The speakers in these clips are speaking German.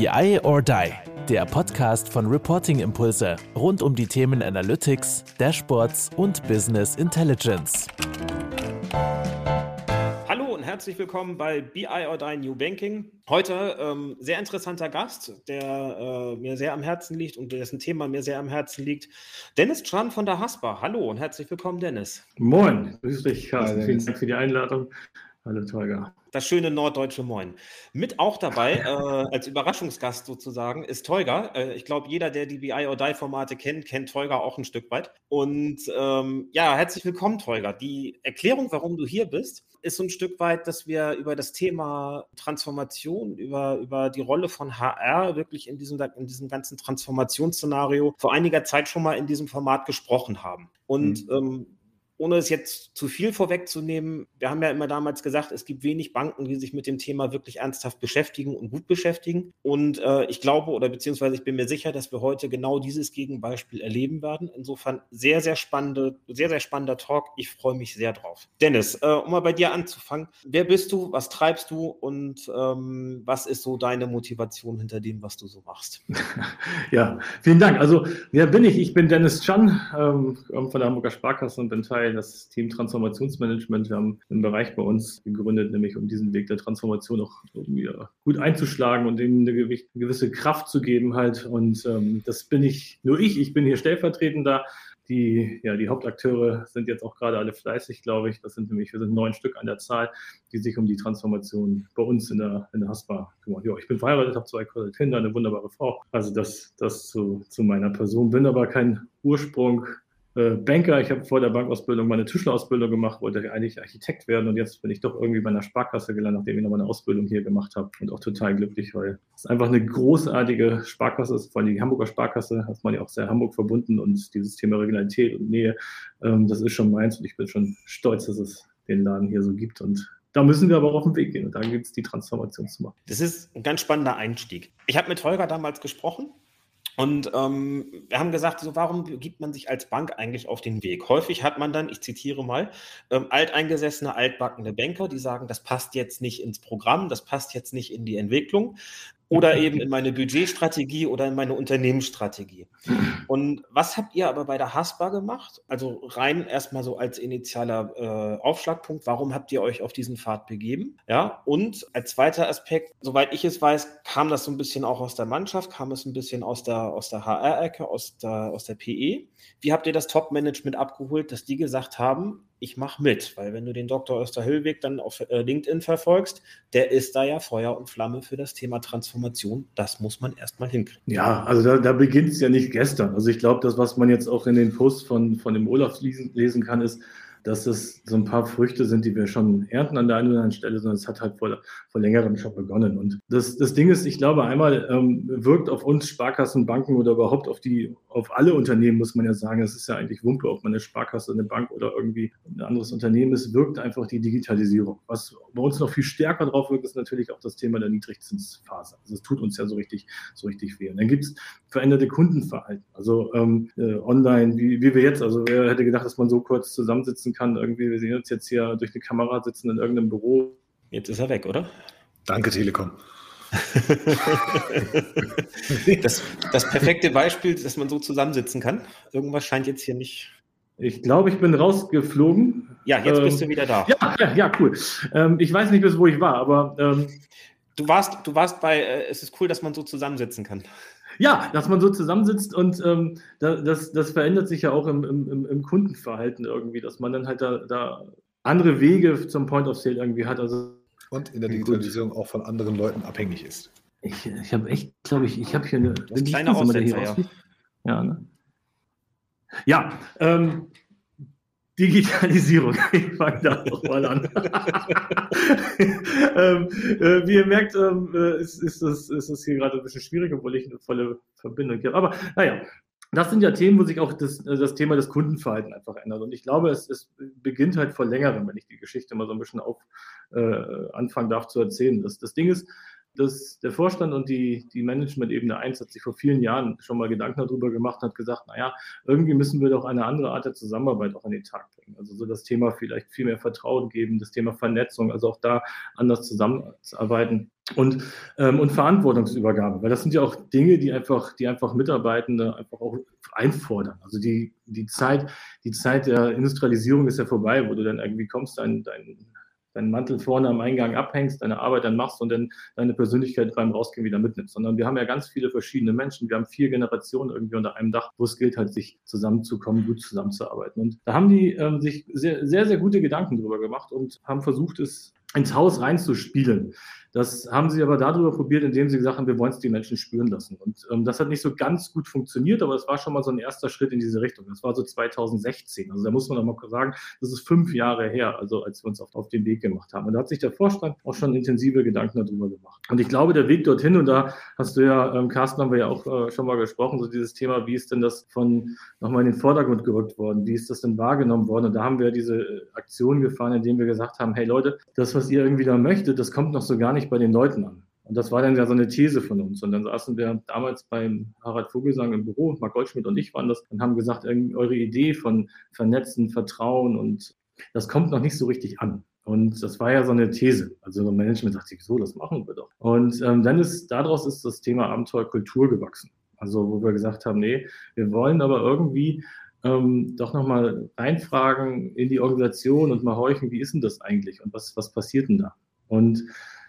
BI or Die, der Podcast von Reporting Impulse rund um die Themen Analytics, Dashboards und Business Intelligence. Hallo und herzlich willkommen bei BI or Die New Banking. Heute ähm, sehr interessanter Gast, der äh, mir sehr am Herzen liegt und dessen Thema mir sehr am Herzen liegt. Dennis Tran von der Haspa. Hallo und herzlich willkommen, Dennis. Moin, grüß dich, Karl. Vielen Dank für die Einladung. Hallo, Tolga. Das schöne norddeutsche Moin. Mit auch dabei, äh, als Überraschungsgast sozusagen, ist Teuger. Äh, ich glaube, jeder, der die BI or Die Formate kennt, kennt Teuger auch ein Stück weit. Und ähm, ja, herzlich willkommen, Teuger. Die Erklärung, warum du hier bist, ist so ein Stück weit, dass wir über das Thema Transformation, über, über die Rolle von HR wirklich in diesem, in diesem ganzen Transformationsszenario vor einiger Zeit schon mal in diesem Format gesprochen haben. Und mhm. ähm, ohne es jetzt zu viel vorwegzunehmen, wir haben ja immer damals gesagt, es gibt wenig Banken, die sich mit dem Thema wirklich ernsthaft beschäftigen und gut beschäftigen. Und äh, ich glaube oder beziehungsweise ich bin mir sicher, dass wir heute genau dieses Gegenbeispiel erleben werden. Insofern sehr, sehr spannende, sehr, sehr spannender Talk. Ich freue mich sehr drauf. Dennis, äh, um mal bei dir anzufangen, wer bist du, was treibst du und ähm, was ist so deine Motivation hinter dem, was du so machst? Ja, vielen Dank. Also, wer bin ich? Ich bin Dennis Chan ähm, von der Hamburger Sparkasse und bin Teil das Team Transformationsmanagement. Wir haben einen Bereich bei uns gegründet, nämlich um diesen Weg der Transformation auch irgendwie gut einzuschlagen und ihm eine gewisse Kraft zu geben halt. Und ähm, das bin ich, nur ich, ich bin hier stellvertretender. Die, ja, die Hauptakteure sind jetzt auch gerade alle fleißig, glaube ich. Das sind nämlich, wir sind neun Stück an der Zahl, die sich um die Transformation bei uns in der, in der Haspa kümmern. Ja, ich bin verheiratet, habe zwei Kinder, eine wunderbare Frau. Also das, das zu, zu meiner Person. Bin aber kein Ursprung äh, Banker. Ich habe vor der Bankausbildung meine Tischlerausbildung gemacht, wollte eigentlich Architekt werden und jetzt bin ich doch irgendwie bei einer Sparkasse gelandet, nachdem ich noch meine Ausbildung hier gemacht habe und auch total glücklich, weil es einfach eine großartige Sparkasse ist, vor allem die Hamburger Sparkasse, hat man ja auch sehr Hamburg verbunden und dieses Thema Regionalität und Nähe, ähm, das ist schon meins und ich bin schon stolz, dass es den Laden hier so gibt und da müssen wir aber auch auf den Weg gehen und da gibt es die Transformation zu machen. Das ist ein ganz spannender Einstieg. Ich habe mit Holger damals gesprochen und ähm, wir haben gesagt, so warum gibt man sich als Bank eigentlich auf den Weg? Häufig hat man dann, ich zitiere mal, ähm, alteingesessene, altbackene Banker, die sagen, das passt jetzt nicht ins Programm, das passt jetzt nicht in die Entwicklung oder eben in meine Budgetstrategie oder in meine Unternehmensstrategie. Und was habt ihr aber bei der Haspa gemacht? Also rein erstmal so als initialer äh, Aufschlagpunkt, warum habt ihr euch auf diesen Pfad begeben? Ja, und als zweiter Aspekt, soweit ich es weiß, kam das so ein bisschen auch aus der Mannschaft, kam es ein bisschen aus der, aus der HR-Ecke, aus der, aus der PE. Wie habt ihr das Top-Management abgeholt, dass die gesagt haben, ich mache mit, weil wenn du den Dr. Österhöhlweg dann auf äh, LinkedIn verfolgst, der ist da ja Feuer und Flamme für das Thema Transformation. Das muss man erstmal hinkriegen. Ja, also da, da beginnt es ja nicht gestern. Also ich glaube, das, was man jetzt auch in den Posts von, von dem Olaf lesen, lesen kann, ist, dass es so ein paar Früchte sind, die wir schon ernten an der einen oder anderen Stelle, sondern es hat halt vor, vor längerem schon begonnen. Und das, das Ding ist, ich glaube, einmal ähm, wirkt auf uns Sparkassen, Banken oder überhaupt auf die, auf alle Unternehmen, muss man ja sagen, es ist ja eigentlich Wumpe, ob man eine Sparkasse, eine Bank oder irgendwie ein anderes Unternehmen ist, wirkt einfach die Digitalisierung. Was bei uns noch viel stärker drauf wirkt, ist natürlich auch das Thema der Niedrigzinsphase. Also es tut uns ja so richtig, so richtig weh. Und dann gibt es veränderte Kundenverhalten. Also ähm, äh, online, wie, wie wir jetzt, also wer hätte gedacht, dass man so kurz zusammensitzen nutzen kann. Irgendwie, wir sehen uns jetzt hier durch eine Kamera sitzen in irgendeinem Büro. Jetzt ist er weg, oder? Danke, Telekom. das, das perfekte Beispiel, dass man so zusammensitzen kann. Irgendwas scheint jetzt hier nicht. Ich glaube, ich bin rausgeflogen. Ja, jetzt ähm, bist du wieder da. Ja, ja, ja cool. Ähm, ich weiß nicht bis wo ich war, aber. Ähm, du, warst, du warst bei, äh, es ist cool, dass man so zusammensitzen kann. Ja, dass man so zusammensitzt und ähm, das, das verändert sich ja auch im, im, im Kundenverhalten irgendwie, dass man dann halt da, da andere Wege zum Point of Sale irgendwie hat. Also, und in der Digitalisierung auch von anderen Leuten abhängig ist. Ich, ich habe echt, glaube ich, ich habe hier eine, eine kleine Aussetzer, ja. Ja, ne? ja ähm, Digitalisierung. Ich fange da nochmal an. ähm, äh, wie ihr merkt, ähm, äh, ist, ist, das, ist das hier gerade ein bisschen schwierig, obwohl ich eine volle Verbindung habe. Aber naja, das sind ja Themen, wo sich auch das, äh, das Thema des Kundenverhaltens einfach ändert. Und ich glaube, es, es beginnt halt vor längerem, wenn ich die Geschichte mal so ein bisschen auf äh, anfangen darf zu erzählen. Das, das Ding ist, dass der Vorstand und die, die Management-Ebene 1 hat sich vor vielen Jahren schon mal Gedanken darüber gemacht und hat gesagt, naja, irgendwie müssen wir doch eine andere Art der Zusammenarbeit auch an den Tag bringen. Also so das Thema vielleicht viel mehr Vertrauen geben, das Thema Vernetzung, also auch da anders zusammenzuarbeiten. und, ähm, und Verantwortungsübergabe, weil das sind ja auch Dinge, die einfach, die einfach Mitarbeitende einfach auch einfordern. Also die, die Zeit, die Zeit der Industrialisierung ist ja vorbei, wo du dann irgendwie kommst, dein, dein deinen Mantel vorne am Eingang abhängst, deine Arbeit dann machst und dann deine Persönlichkeit beim Rausgehen wieder mitnimmst, sondern wir haben ja ganz viele verschiedene Menschen. Wir haben vier Generationen irgendwie unter einem Dach, wo es gilt halt, sich zusammenzukommen, gut zusammenzuarbeiten. Und da haben die ähm, sich sehr, sehr, sehr gute Gedanken drüber gemacht und haben versucht, es ins Haus reinzuspielen. Das haben sie aber darüber probiert, indem sie gesagt haben, wir wollen es die Menschen spüren lassen. Und ähm, das hat nicht so ganz gut funktioniert, aber es war schon mal so ein erster Schritt in diese Richtung. Das war so 2016. Also da muss man auch mal sagen, das ist fünf Jahre her, also als wir uns auf, auf den Weg gemacht haben. Und da hat sich der Vorstand auch schon intensive Gedanken darüber gemacht. Und ich glaube, der Weg dorthin, und da hast du ja, ähm, Carsten, haben wir ja auch äh, schon mal gesprochen, so dieses Thema, wie ist denn das von nochmal in den Vordergrund gerückt worden? Wie ist das denn wahrgenommen worden? Und da haben wir diese Aktion gefahren, indem wir gesagt haben, hey Leute, das, was ihr irgendwie da möchtet, das kommt noch so gar nicht nicht bei den Leuten an. Und das war dann ja so eine These von uns. Und dann saßen wir damals beim Harald Vogelsang im Büro, Marc Goldschmidt und ich waren das, und haben gesagt, eure Idee von Vernetzen, Vertrauen und das kommt noch nicht so richtig an. Und das war ja so eine These. Also so Management sagt sich, so, das machen wir doch. Und ähm, dann ist, daraus ist das Thema Abenteuerkultur gewachsen. Also wo wir gesagt haben, nee, wir wollen aber irgendwie ähm, doch nochmal reinfragen in die Organisation und mal horchen, wie ist denn das eigentlich und was, was passiert denn da? Und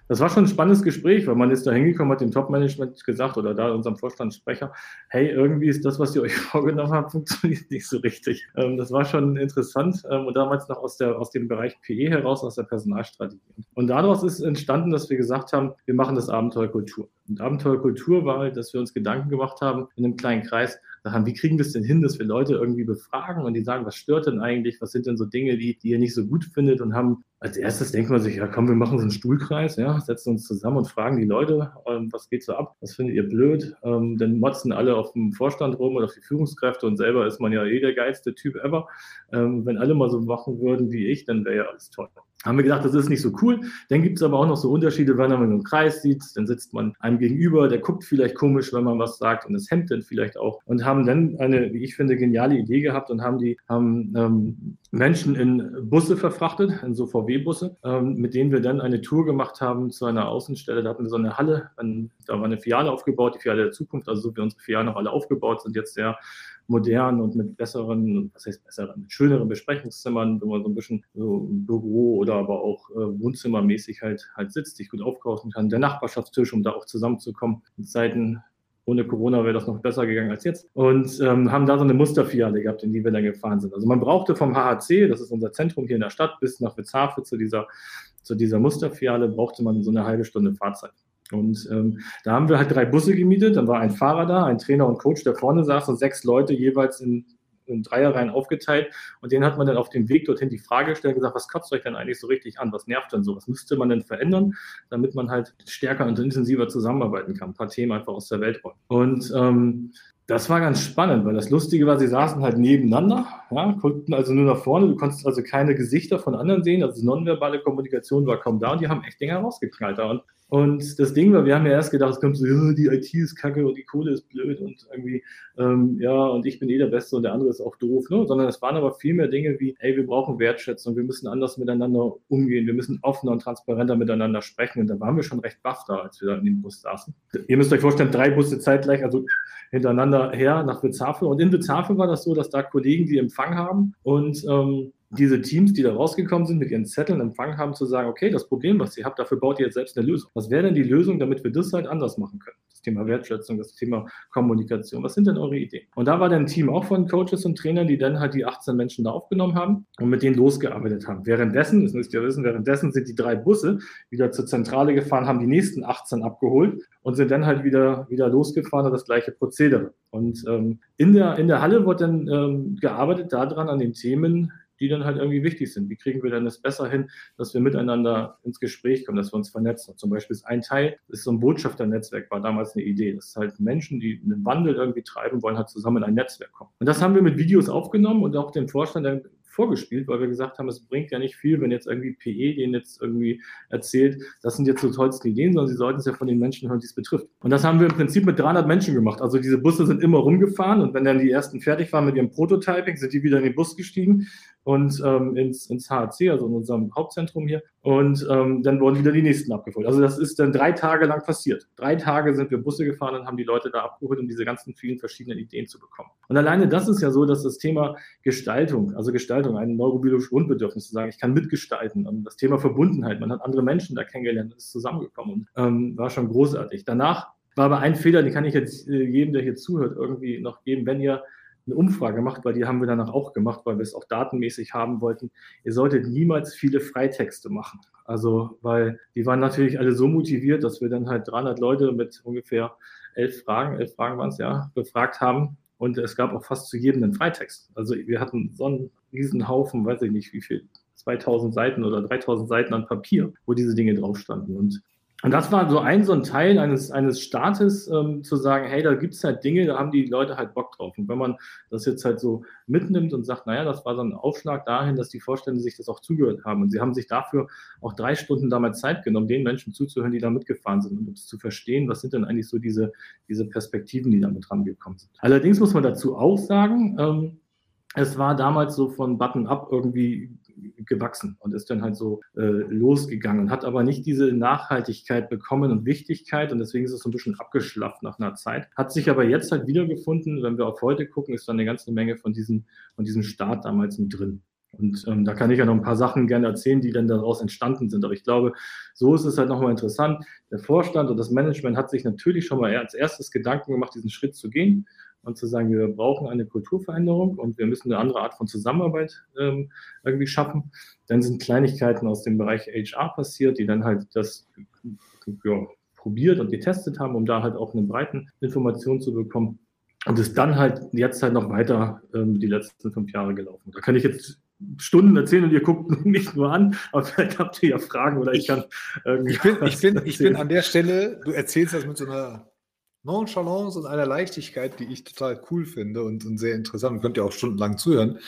das war schon ein spannendes Gespräch, weil man ist da hingekommen, hat dem Top-Management gesagt oder da unserem Vorstandssprecher, hey, irgendwie ist das, was ihr euch vorgenommen habt, funktioniert nicht so richtig. Ähm, das war schon interessant ähm, und damals noch aus, der, aus dem Bereich PE heraus, aus der Personalstrategie. Und daraus ist entstanden, dass wir gesagt haben, wir machen das Abenteuerkultur. Und Abenteuerkultur war halt, dass wir uns Gedanken gemacht haben in einem kleinen Kreis, haben, wie kriegen wir es denn hin, dass wir Leute irgendwie befragen und die sagen, was stört denn eigentlich, was sind denn so Dinge, die, die ihr nicht so gut findet? Und haben als erstes denkt man sich, ja komm, wir machen so einen Stuhlkreis, ja, setzen uns zusammen und fragen die Leute, ähm, was geht so ab, was findet ihr blöd, ähm, dann motzen alle auf dem Vorstand rum oder auf die Führungskräfte und selber ist man ja eh der geilste Typ ever. Ähm, wenn alle mal so machen würden wie ich, dann wäre ja alles toll haben wir gedacht, das ist nicht so cool. Dann gibt es aber auch noch so Unterschiede, wenn man einen Kreis sieht, dann sitzt man einem gegenüber, der guckt vielleicht komisch, wenn man was sagt und das hemmt dann vielleicht auch. Und haben dann eine, wie ich finde, geniale Idee gehabt und haben die haben ähm, Menschen in Busse verfrachtet, in so VW-Busse, ähm, mit denen wir dann eine Tour gemacht haben zu einer Außenstelle. Da hatten wir so eine Halle, da war eine Filiale aufgebaut, die Filiale der Zukunft, also so wie unsere Filialen noch alle aufgebaut sind, jetzt sehr modern und mit besseren, was heißt besseren, mit schöneren Besprechungszimmern, wo man so ein bisschen so Büro oder aber auch äh, Wohnzimmermäßig halt, halt sitzt, sich gut aufkaufen kann. Der Nachbarschaftstisch, um da auch zusammenzukommen. In Zeiten ohne Corona wäre das noch besser gegangen als jetzt. Und ähm, haben da so eine Musterfiliale gehabt, in die wir dann gefahren sind. Also man brauchte vom HHC, das ist unser Zentrum hier in der Stadt, bis nach Witzhafe zu dieser, zu dieser Musterfiliale, brauchte man so eine halbe Stunde Fahrzeit. Und ähm, da haben wir halt drei Busse gemietet. Dann war ein Fahrer da, ein Trainer und Coach, der vorne saß und sechs Leute jeweils in, in Dreierreihen aufgeteilt. Und denen hat man dann auf dem Weg dorthin die Frage gestellt, gesagt, was kotzt euch denn eigentlich so richtig an? Was nervt denn so? Was müsste man denn verändern, damit man halt stärker und intensiver zusammenarbeiten kann? Ein paar Themen einfach aus der Welt räumen. Und ähm, das war ganz spannend, weil das Lustige war, sie saßen halt nebeneinander, ja, guckten also nur nach vorne, du konntest also keine Gesichter von anderen sehen, also nonverbale Kommunikation war kaum da und die haben echt Dinge rausgeknallt. Und und das Ding war, wir haben ja erst gedacht, es kommt so, die IT ist kacke und die Kohle ist blöd und irgendwie, ähm, ja, und ich bin eh der Beste und der andere ist auch doof, ne? sondern es waren aber viel mehr Dinge wie, ey, wir brauchen Wertschätzung, wir müssen anders miteinander umgehen, wir müssen offener und transparenter miteinander sprechen. Und da waren wir schon recht baff da, als wir da in dem Bus saßen. Ihr müsst euch vorstellen, drei Busse zeitgleich, also hintereinander her nach Witzhafen. Und in Witzhafen war das so, dass da Kollegen, die Empfang haben und ähm, diese Teams, die da rausgekommen sind, mit ihren Zetteln empfangen haben, zu sagen, okay, das Problem, was ihr habt, dafür baut ihr jetzt selbst eine Lösung. Was wäre denn die Lösung, damit wir das halt anders machen können? Thema Wertschätzung, das Thema Kommunikation. Was sind denn eure Ideen? Und da war dann ein Team auch von Coaches und Trainern, die dann halt die 18 Menschen da aufgenommen haben und mit denen losgearbeitet haben. Währenddessen, das müsst ihr wissen, währenddessen sind die drei Busse wieder zur Zentrale gefahren, haben die nächsten 18 abgeholt und sind dann halt wieder, wieder losgefahren und das gleiche Prozedere. Und ähm, in, der, in der Halle wird dann ähm, gearbeitet daran, an den Themen, die dann halt irgendwie wichtig sind. Wie kriegen wir denn das besser hin, dass wir miteinander ins Gespräch kommen, dass wir uns vernetzen? Zum Beispiel ist ein Teil, ist so ein Botschafternetzwerk, war damals eine Idee. Das ist halt Menschen, die einen Wandel irgendwie treiben wollen, halt zusammen in ein Netzwerk kommen. Und das haben wir mit Videos aufgenommen und auch den Vorstand dann vorgespielt, weil wir gesagt haben, es bringt ja nicht viel, wenn jetzt irgendwie PE denen jetzt irgendwie erzählt, das sind jetzt so tollste Ideen, sondern sie sollten es ja von den Menschen hören, die es betrifft. Und das haben wir im Prinzip mit 300 Menschen gemacht. Also diese Busse sind immer rumgefahren und wenn dann die ersten fertig waren mit ihrem Prototyping, sind die wieder in den Bus gestiegen und ähm, ins, ins HAC, also in unserem Hauptzentrum hier, Und ähm, dann wurden wieder die nächsten abgeholt. Also das ist dann drei Tage lang passiert. Drei Tage sind wir Busse gefahren und haben die Leute da abgeholt, um diese ganzen vielen verschiedenen Ideen zu bekommen. Und alleine das ist ja so, dass das Thema Gestaltung, also Gestaltung, ein neurobiologisches Grundbedürfnis zu sagen, ich kann mitgestalten. Und das Thema Verbundenheit, man hat andere Menschen da kennengelernt, ist zusammengekommen und ähm, war schon großartig. Danach war aber ein Fehler, den kann ich jetzt äh, jedem, der hier zuhört, irgendwie noch geben, wenn ihr eine Umfrage macht, weil die haben wir danach auch gemacht, weil wir es auch datenmäßig haben wollten. Ihr solltet niemals viele Freitexte machen. Also, weil die waren natürlich alle so motiviert, dass wir dann halt 300 Leute mit ungefähr elf Fragen, elf Fragen waren es ja, befragt haben. Und es gab auch fast zu jedem einen Freitext. Also wir hatten so einen riesen Haufen, weiß ich nicht wie viel, 2000 Seiten oder 3000 Seiten an Papier, wo diese Dinge drauf standen. Und und das war so ein, so ein Teil eines, eines Staates, ähm, zu sagen, hey, da gibt es halt Dinge, da haben die Leute halt Bock drauf. Und wenn man das jetzt halt so mitnimmt und sagt, naja, das war so ein Aufschlag dahin, dass die Vorstände sich das auch zugehört haben. Und sie haben sich dafür auch drei Stunden damals Zeit genommen, den Menschen zuzuhören, die da mitgefahren sind und um zu verstehen, was sind denn eigentlich so diese, diese Perspektiven, die damit rangekommen sind. Allerdings muss man dazu auch sagen, ähm, es war damals so von Button-up irgendwie gewachsen und ist dann halt so äh, losgegangen, hat aber nicht diese Nachhaltigkeit bekommen und Wichtigkeit und deswegen ist es so ein bisschen abgeschlafft nach einer Zeit. Hat sich aber jetzt halt wiedergefunden, wenn wir auf heute gucken, ist da eine ganze Menge von diesem, von diesem Start damals mit drin. Und ähm, da kann ich ja noch ein paar Sachen gerne erzählen, die dann daraus entstanden sind. Aber ich glaube, so ist es halt nochmal interessant. Der Vorstand und das Management hat sich natürlich schon mal als erstes Gedanken gemacht, diesen Schritt zu gehen und zu sagen, wir brauchen eine Kulturveränderung und wir müssen eine andere Art von Zusammenarbeit ähm, irgendwie schaffen. Dann sind Kleinigkeiten aus dem Bereich HR passiert, die dann halt das ja, probiert und getestet haben, um da halt auch eine breiten Information zu bekommen. Und ist dann halt jetzt halt noch weiter ähm, die letzten fünf Jahre gelaufen. Da kann ich jetzt Stunden erzählen und ihr guckt mich nur an, aber vielleicht habt ihr ja Fragen oder ich, ich kann. Ich bin, ich, bin, ich bin an der Stelle, du erzählst das mit so einer Nonchalance und einer Leichtigkeit, die ich total cool finde und, und sehr interessant. Könnt ihr auch stundenlang zuhören.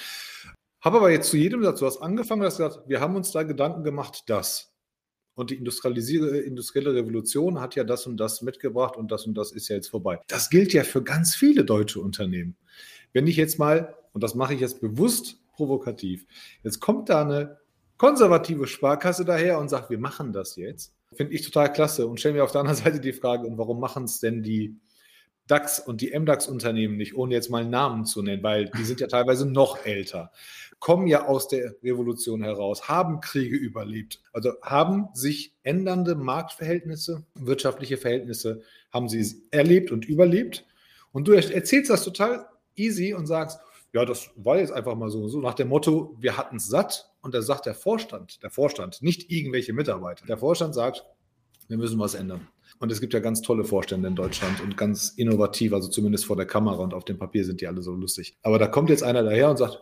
Habe aber jetzt zu jedem Satz, du hast angefangen, du hast gesagt, wir haben uns da Gedanken gemacht, das. Und die industrielle Revolution hat ja das und das mitgebracht und das und das ist ja jetzt vorbei. Das gilt ja für ganz viele deutsche Unternehmen. Wenn ich jetzt mal, und das mache ich jetzt bewusst provokativ, jetzt kommt da eine konservative Sparkasse daher und sagt, wir machen das jetzt Finde ich total klasse und stelle mir auf der anderen Seite die Frage, und warum machen es denn die DAX und die MDAX-Unternehmen nicht, ohne jetzt mal Namen zu nennen, weil die sind ja teilweise noch älter, kommen ja aus der Revolution heraus, haben Kriege überlebt, also haben sich ändernde Marktverhältnisse, wirtschaftliche Verhältnisse, haben sie erlebt und überlebt. Und du erzählst das total easy und sagst, ja, das war jetzt einfach mal so, so nach dem Motto, wir hatten es satt. Und da sagt der Vorstand, der Vorstand, nicht irgendwelche Mitarbeiter. Der Vorstand sagt, wir müssen was ändern. Und es gibt ja ganz tolle Vorstände in Deutschland und ganz innovativ, also zumindest vor der Kamera und auf dem Papier sind die alle so lustig. Aber da kommt jetzt einer daher und sagt,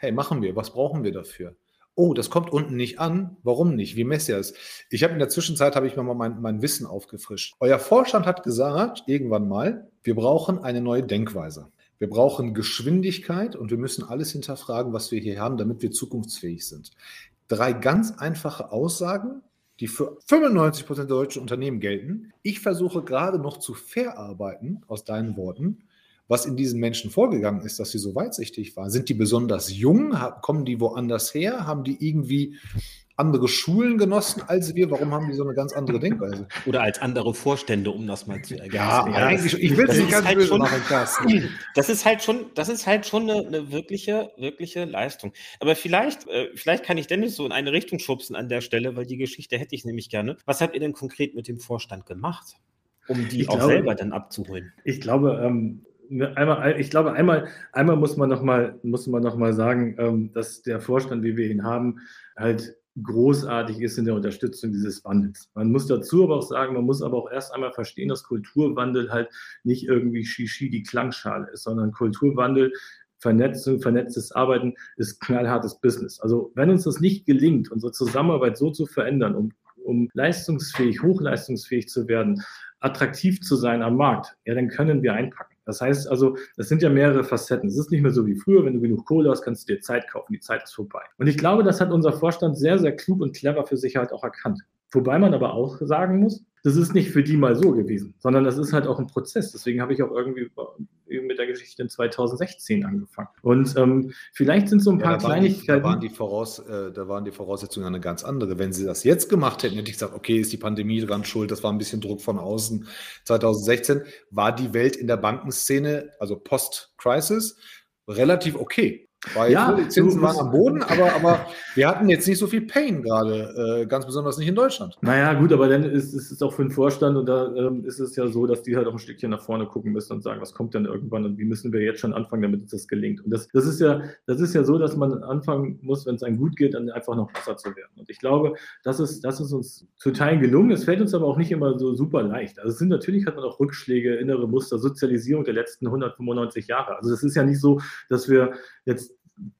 hey, machen wir, was brauchen wir dafür? Oh, das kommt unten nicht an. Warum nicht? Wie messt ihr es? Ich habe in der Zwischenzeit habe ich mir mal mein, mein Wissen aufgefrischt. Euer Vorstand hat gesagt, irgendwann mal, wir brauchen eine neue Denkweise. Wir brauchen Geschwindigkeit und wir müssen alles hinterfragen, was wir hier haben, damit wir zukunftsfähig sind. Drei ganz einfache Aussagen, die für 95 Prozent der deutschen Unternehmen gelten. Ich versuche gerade noch zu verarbeiten, aus deinen Worten, was in diesen Menschen vorgegangen ist, dass sie so weitsichtig waren. Sind die besonders jung? Kommen die woanders her? Haben die irgendwie andere Schulen genossen als wir? Warum haben die so eine ganz andere Denkweise? Oder als andere Vorstände, um das mal zu ergänzen. Ja, ja eigentlich, ich will es nicht ganz halt böse machen, Carsten. Das ist halt schon, das ist halt schon eine, eine wirkliche, wirkliche Leistung. Aber vielleicht, äh, vielleicht kann ich Dennis so in eine Richtung schubsen an der Stelle, weil die Geschichte hätte ich nämlich gerne. Was habt ihr denn konkret mit dem Vorstand gemacht? Um die ich auch glaube, selber dann abzuholen. Ich glaube, ähm, einmal, ich glaube, einmal, einmal muss man noch mal, muss man noch mal sagen, ähm, dass der Vorstand, wie wir ihn haben, halt großartig ist in der Unterstützung dieses Wandels. Man muss dazu aber auch sagen, man muss aber auch erst einmal verstehen, dass Kulturwandel halt nicht irgendwie Shishi die Klangschale ist, sondern Kulturwandel Vernetzung, vernetztes Arbeiten ist knallhartes Business. Also wenn uns das nicht gelingt, unsere Zusammenarbeit so zu verändern, um, um leistungsfähig, hochleistungsfähig zu werden, attraktiv zu sein am Markt, ja, dann können wir einpacken. Das heißt also, das sind ja mehrere Facetten. Es ist nicht mehr so wie früher, wenn du genug Kohle hast, kannst du dir Zeit kaufen. Die Zeit ist vorbei. Und ich glaube, das hat unser Vorstand sehr, sehr klug und clever für sich halt auch erkannt. Wobei man aber auch sagen muss, das ist nicht für die mal so gewesen, sondern das ist halt auch ein Prozess. Deswegen habe ich auch irgendwie mit mit der Geschichte in 2016 angefangen. Und ähm, vielleicht sind so ein paar ja, da Kleinigkeiten. Die, da, waren die Voraus, äh, da waren die Voraussetzungen eine ganz andere. Wenn sie das jetzt gemacht hätten, hätte ich gesagt, okay, ist die Pandemie dran schuld, das war ein bisschen Druck von außen. 2016 war die Welt in der Bankenszene, also Post-Crisis, relativ okay. Weil ja, die Zinsen waren am Boden, aber, aber wir hatten jetzt nicht so viel Pain gerade, äh, ganz besonders nicht in Deutschland. Naja, gut, aber dann ist, es auch für den Vorstand und da ähm, ist es ja so, dass die halt auch ein Stückchen nach vorne gucken müssen und sagen, was kommt denn irgendwann und wie müssen wir jetzt schon anfangen, damit uns das gelingt. Und das, das, ist, ja, das ist ja so, dass man anfangen muss, wenn es einem gut geht, dann einfach noch besser zu werden. Und ich glaube, das ist, das ist uns zu Teilen gelungen. Es fällt uns aber auch nicht immer so super leicht. Also es sind natürlich hat man auch Rückschläge, innere Muster, Sozialisierung der letzten 195 Jahre. Also es ist ja nicht so, dass wir jetzt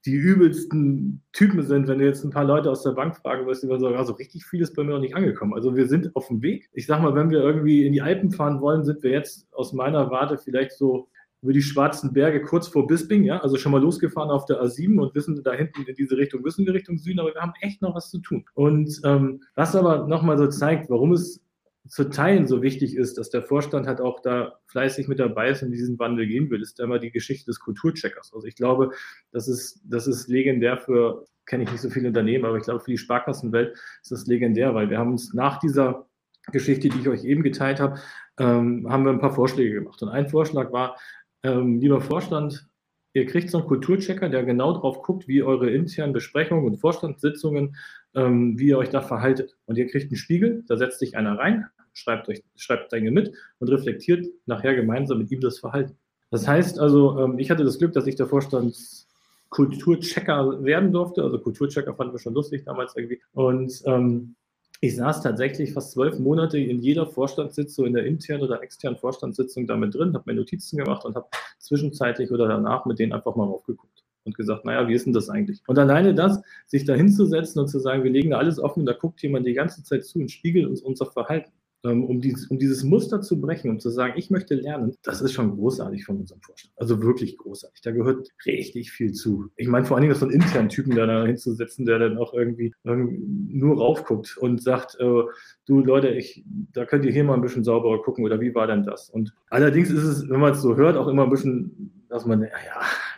die übelsten Typen sind, wenn du jetzt ein paar Leute aus der Bank fragen wirst, die sagen, also richtig viel ist bei mir noch nicht angekommen. Also wir sind auf dem Weg. Ich sag mal, wenn wir irgendwie in die Alpen fahren wollen, sind wir jetzt aus meiner Warte vielleicht so über die schwarzen Berge kurz vor Bisping, ja, also schon mal losgefahren auf der A7 und wissen da hinten in diese Richtung, wissen wir Richtung Süden, aber wir haben echt noch was zu tun. Und ähm, was aber nochmal so zeigt, warum es zu teilen so wichtig ist, dass der Vorstand halt auch da fleißig mit dabei ist und diesen Wandel gehen will, ist immer die Geschichte des Kulturcheckers. Also ich glaube, das ist, das ist legendär für, kenne ich nicht so viele Unternehmen, aber ich glaube, für die Sparkassenwelt ist das legendär, weil wir haben uns nach dieser Geschichte, die ich euch eben geteilt habe, ähm, haben wir ein paar Vorschläge gemacht. Und ein Vorschlag war, ähm, lieber Vorstand, ihr kriegt so einen Kulturchecker, der genau drauf guckt, wie eure internen Besprechungen und Vorstandssitzungen, ähm, wie ihr euch da verhaltet. Und ihr kriegt einen Spiegel, da setzt sich einer rein, schreibt euch, schreibt Dinge mit und reflektiert nachher gemeinsam mit ihm das Verhalten. Das heißt also, ähm, ich hatte das Glück, dass ich der Vorstandskulturchecker werden durfte. Also Kulturchecker fanden wir schon lustig damals irgendwie. Und ähm, ich saß tatsächlich fast zwölf Monate in jeder Vorstandssitzung, in der internen oder externen Vorstandssitzung damit drin, habe mir Notizen gemacht und habe zwischenzeitlich oder danach mit denen einfach mal raufgeguckt und gesagt, naja, wie ist denn das eigentlich? Und alleine das, sich da hinzusetzen und zu sagen, wir legen da alles offen, da guckt jemand die ganze Zeit zu und spiegelt uns unser Verhalten. Ähm, um dieses, um dieses Muster zu brechen und zu sagen, ich möchte lernen, das ist schon großartig von unserem Vorstand. Also wirklich großartig. Da gehört richtig viel zu. Ich meine vor allen Dingen so einen internen Typen da, hinzusetzen, der dann auch irgendwie, irgendwie nur raufguckt und sagt, äh, du Leute, ich, da könnt ihr hier mal ein bisschen sauberer gucken oder wie war denn das? Und allerdings ist es, wenn man es so hört, auch immer ein bisschen, dass man, ja,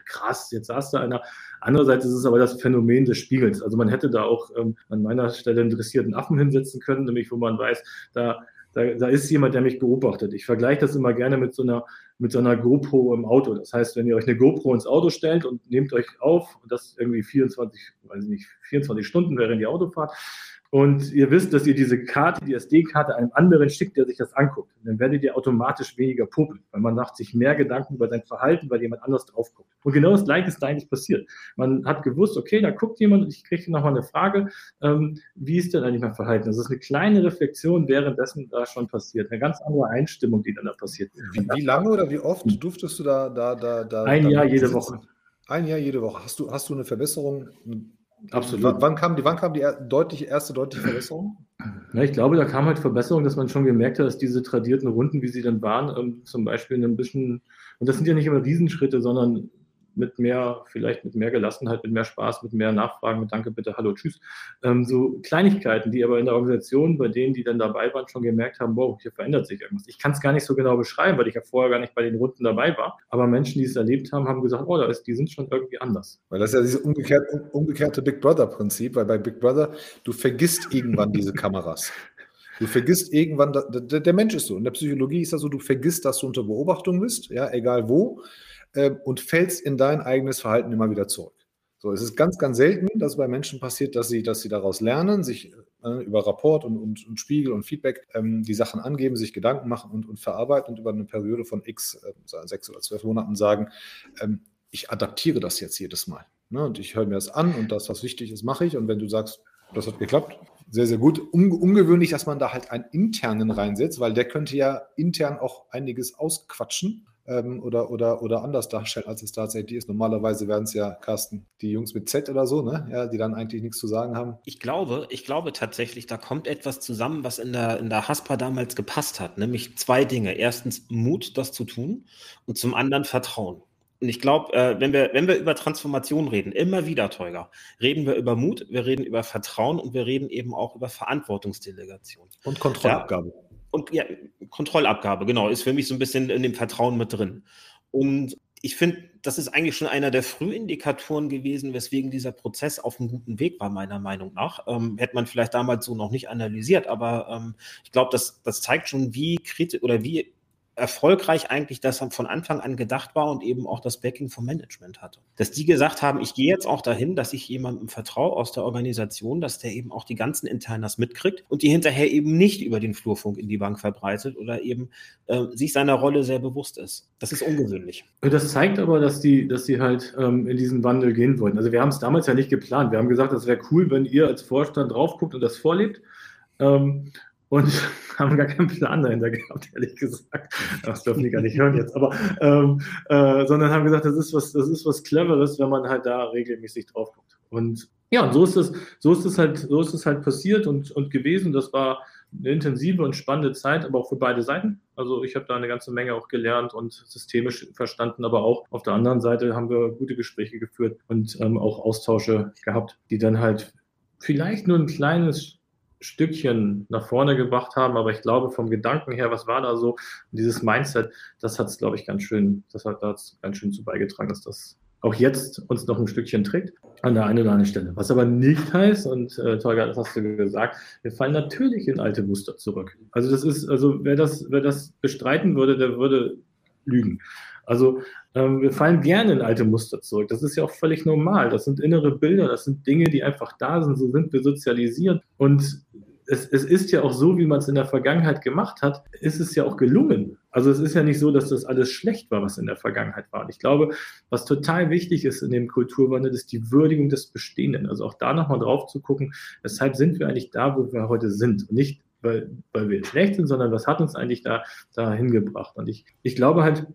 krass, jetzt saß da einer. Andererseits ist es aber das Phänomen des Spiegels. Also man hätte da auch ähm, an meiner Stelle einen dressierten Affen hinsetzen können, nämlich wo man weiß, da da, da, ist jemand, der mich beobachtet. Ich vergleiche das immer gerne mit so, einer, mit so einer GoPro im Auto. Das heißt, wenn ihr euch eine GoPro ins Auto stellt und nehmt euch auf, und das irgendwie 24, weiß nicht, 24 Stunden während ihr Auto fahrt, und ihr wisst, dass ihr diese Karte, die SD-Karte einem anderen schickt, der sich das anguckt, dann werdet ihr automatisch weniger popeln, weil man macht sich mehr Gedanken über sein Verhalten, weil jemand anders drauf guckt. Und genau das Gleiche ist da eigentlich passiert. Man hat gewusst, okay, da guckt jemand und ich kriege nochmal eine Frage, ähm, wie ist denn eigentlich mein Verhalten? Das ist eine kleine Reflexion währenddessen da schon passiert. Eine ganz andere Einstimmung, die dann da passiert. Wie, wie lange oder wie oft durftest du da, da, da, da Ein Jahr jede Woche. Ein Jahr jede Woche. Hast du, hast du eine Verbesserung, Absolut. W wann kam die, wann kam die deutliche, erste deutliche Verbesserung? Ja, ich glaube, da kam halt Verbesserung, dass man schon gemerkt hat, dass diese tradierten Runden, wie sie dann waren, ähm, zum Beispiel ein bisschen, und das sind ja nicht immer Riesenschritte, sondern mit mehr, vielleicht mit mehr Gelassenheit, mit mehr Spaß, mit mehr Nachfragen, mit Danke, bitte, Hallo, Tschüss. Ähm, so Kleinigkeiten, die aber in der Organisation, bei denen, die dann dabei waren, schon gemerkt haben, wow, hier verändert sich irgendwas. Ich kann es gar nicht so genau beschreiben, weil ich ja vorher gar nicht bei den Runden dabei war. Aber Menschen, die es erlebt haben, haben gesagt, oh, da ist, die sind schon irgendwie anders. Weil das ist ja dieses umgekehrte, umgekehrte Big Brother-Prinzip, weil bei Big Brother, du vergisst irgendwann diese Kameras. Du vergisst irgendwann, der, Mensch ist so. In der Psychologie ist das so, du vergisst, dass du unter Beobachtung bist, ja, egal wo äh, und fällst in dein eigenes Verhalten immer wieder zurück. So, es ist ganz, ganz selten, dass bei Menschen passiert, dass sie, dass sie daraus lernen, sich äh, über Rapport und, und, und, Spiegel und Feedback ähm, die Sachen angeben, sich Gedanken machen und, und verarbeiten und über eine Periode von x, äh, sechs oder zwölf Monaten sagen, ähm, ich adaptiere das jetzt jedes Mal. Ne? Und ich höre mir das an und das, was wichtig ist, mache ich. Und wenn du sagst, das hat geklappt, sehr, sehr gut. Un ungewöhnlich, dass man da halt einen internen reinsetzt, weil der könnte ja intern auch einiges ausquatschen ähm, oder, oder, oder anders darstellen, als es tatsächlich ist. Normalerweise werden es ja, Carsten, die Jungs mit Z oder so, ne? ja, die dann eigentlich nichts zu sagen haben. Ich glaube, ich glaube tatsächlich, da kommt etwas zusammen, was in der, in der Haspa damals gepasst hat, nämlich zwei Dinge. Erstens Mut, das zu tun und zum anderen Vertrauen. Und ich glaube, äh, wenn, wir, wenn wir über Transformation reden, immer wieder, Teuger, reden wir über Mut, wir reden über Vertrauen und wir reden eben auch über Verantwortungsdelegation. Und Kontrollabgabe. Ja, und ja, Kontrollabgabe, genau, ist für mich so ein bisschen in dem Vertrauen mit drin. Und ich finde, das ist eigentlich schon einer der Frühindikatoren gewesen, weswegen dieser Prozess auf einem guten Weg war, meiner Meinung nach. Ähm, hätte man vielleicht damals so noch nicht analysiert, aber ähm, ich glaube, das, das zeigt schon, wie kritisch oder wie erfolgreich eigentlich das von Anfang an gedacht war und eben auch das Backing vom Management hatte. Dass die gesagt haben, ich gehe jetzt auch dahin, dass ich jemandem vertraue aus der Organisation, dass der eben auch die ganzen Internas mitkriegt und die hinterher eben nicht über den Flurfunk in die Bank verbreitet oder eben äh, sich seiner Rolle sehr bewusst ist. Das ist ungewöhnlich. Das zeigt aber, dass die, dass die halt ähm, in diesen Wandel gehen wollten. Also wir haben es damals ja nicht geplant. Wir haben gesagt, das wäre cool, wenn ihr als Vorstand drauf guckt und das vorlebt. Ähm, und haben gar keinen Plan dahinter gehabt, ehrlich gesagt. Das dürfen die gar nicht hören jetzt, aber ähm, äh, sondern haben gesagt, das ist was, das ist was Cleveres, wenn man halt da regelmäßig drauf guckt. Und ja, und so ist es, so ist es halt, so ist es halt passiert und, und gewesen. Das war eine intensive und spannende Zeit, aber auch für beide Seiten. Also ich habe da eine ganze Menge auch gelernt und systemisch verstanden, aber auch auf der anderen Seite haben wir gute Gespräche geführt und ähm, auch Austausche gehabt, die dann halt vielleicht nur ein kleines Stückchen nach vorne gebracht haben, aber ich glaube vom Gedanken her, was war da so, dieses Mindset, das hat es, glaube ich, ganz schön, das hat dazu ganz schön zu beigetragen, dass das auch jetzt uns noch ein Stückchen trägt an der einen oder anderen Stelle. Was aber nicht heißt, und äh, Tolga, das hast du gesagt, wir fallen natürlich in alte Muster zurück. Also das ist, also wer das, wer das bestreiten würde, der würde lügen. Also ähm, wir fallen gerne in alte Muster zurück. Das ist ja auch völlig normal. Das sind innere Bilder, das sind Dinge, die einfach da sind. So sind wir sozialisiert. Und es, es ist ja auch so, wie man es in der Vergangenheit gemacht hat, ist es ja auch gelungen. Also es ist ja nicht so, dass das alles schlecht war, was in der Vergangenheit war. Und ich glaube, was total wichtig ist in dem Kulturwandel, ist die Würdigung des Bestehenden. Also auch da nochmal drauf zu gucken, weshalb sind wir eigentlich da, wo wir heute sind. Und nicht, weil, weil wir schlecht sind, sondern was hat uns eigentlich da, da hingebracht. Und ich, ich glaube halt,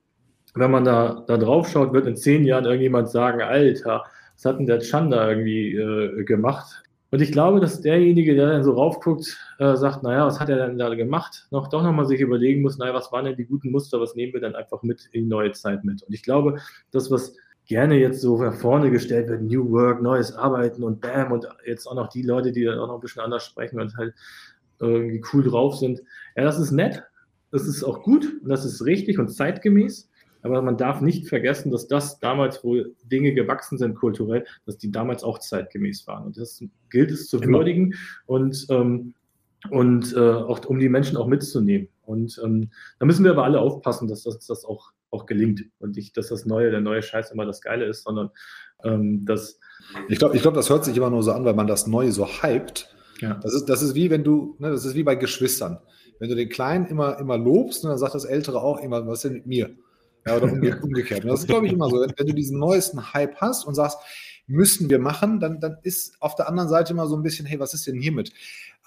wenn man da, da drauf schaut, wird in zehn Jahren irgendjemand sagen, Alter, was hat denn der Chanda irgendwie äh, gemacht? Und ich glaube, dass derjenige, der dann so raufguckt, äh, sagt, naja, was hat er denn da gemacht, noch doch nochmal sich überlegen muss, naja, was waren denn die guten Muster, was nehmen wir dann einfach mit in die neue Zeit mit? Und ich glaube, das, was gerne jetzt so nach vorne gestellt wird, New Work, neues Arbeiten und Bam und jetzt auch noch die Leute, die dann auch noch ein bisschen anders sprechen und halt irgendwie cool drauf sind. Ja, das ist nett, das ist auch gut und das ist richtig und zeitgemäß. Aber man darf nicht vergessen, dass das damals, wo Dinge gewachsen sind kulturell, dass die damals auch zeitgemäß waren. Und das gilt es zu genau. würdigen und, ähm, und äh, auch um die Menschen auch mitzunehmen. Und ähm, da müssen wir aber alle aufpassen, dass das, das auch, auch gelingt. Und nicht, dass das Neue, der neue Scheiß immer das Geile ist, sondern ähm, dass. Ich glaube, ich glaub, das hört sich immer nur so an, weil man das Neue so hypt. Ja. Das, ist, das ist wie wenn du, ne, das ist wie bei Geschwistern. Wenn du den Kleinen immer, immer lobst, ne, dann sagt das Ältere auch immer, was ist denn mit mir? Ja, oder umge umgekehrt. Und das ist, glaube ich, immer so. Wenn du diesen neuesten Hype hast und sagst, müssen wir machen, dann, dann ist auf der anderen Seite immer so ein bisschen, hey, was ist denn hiermit?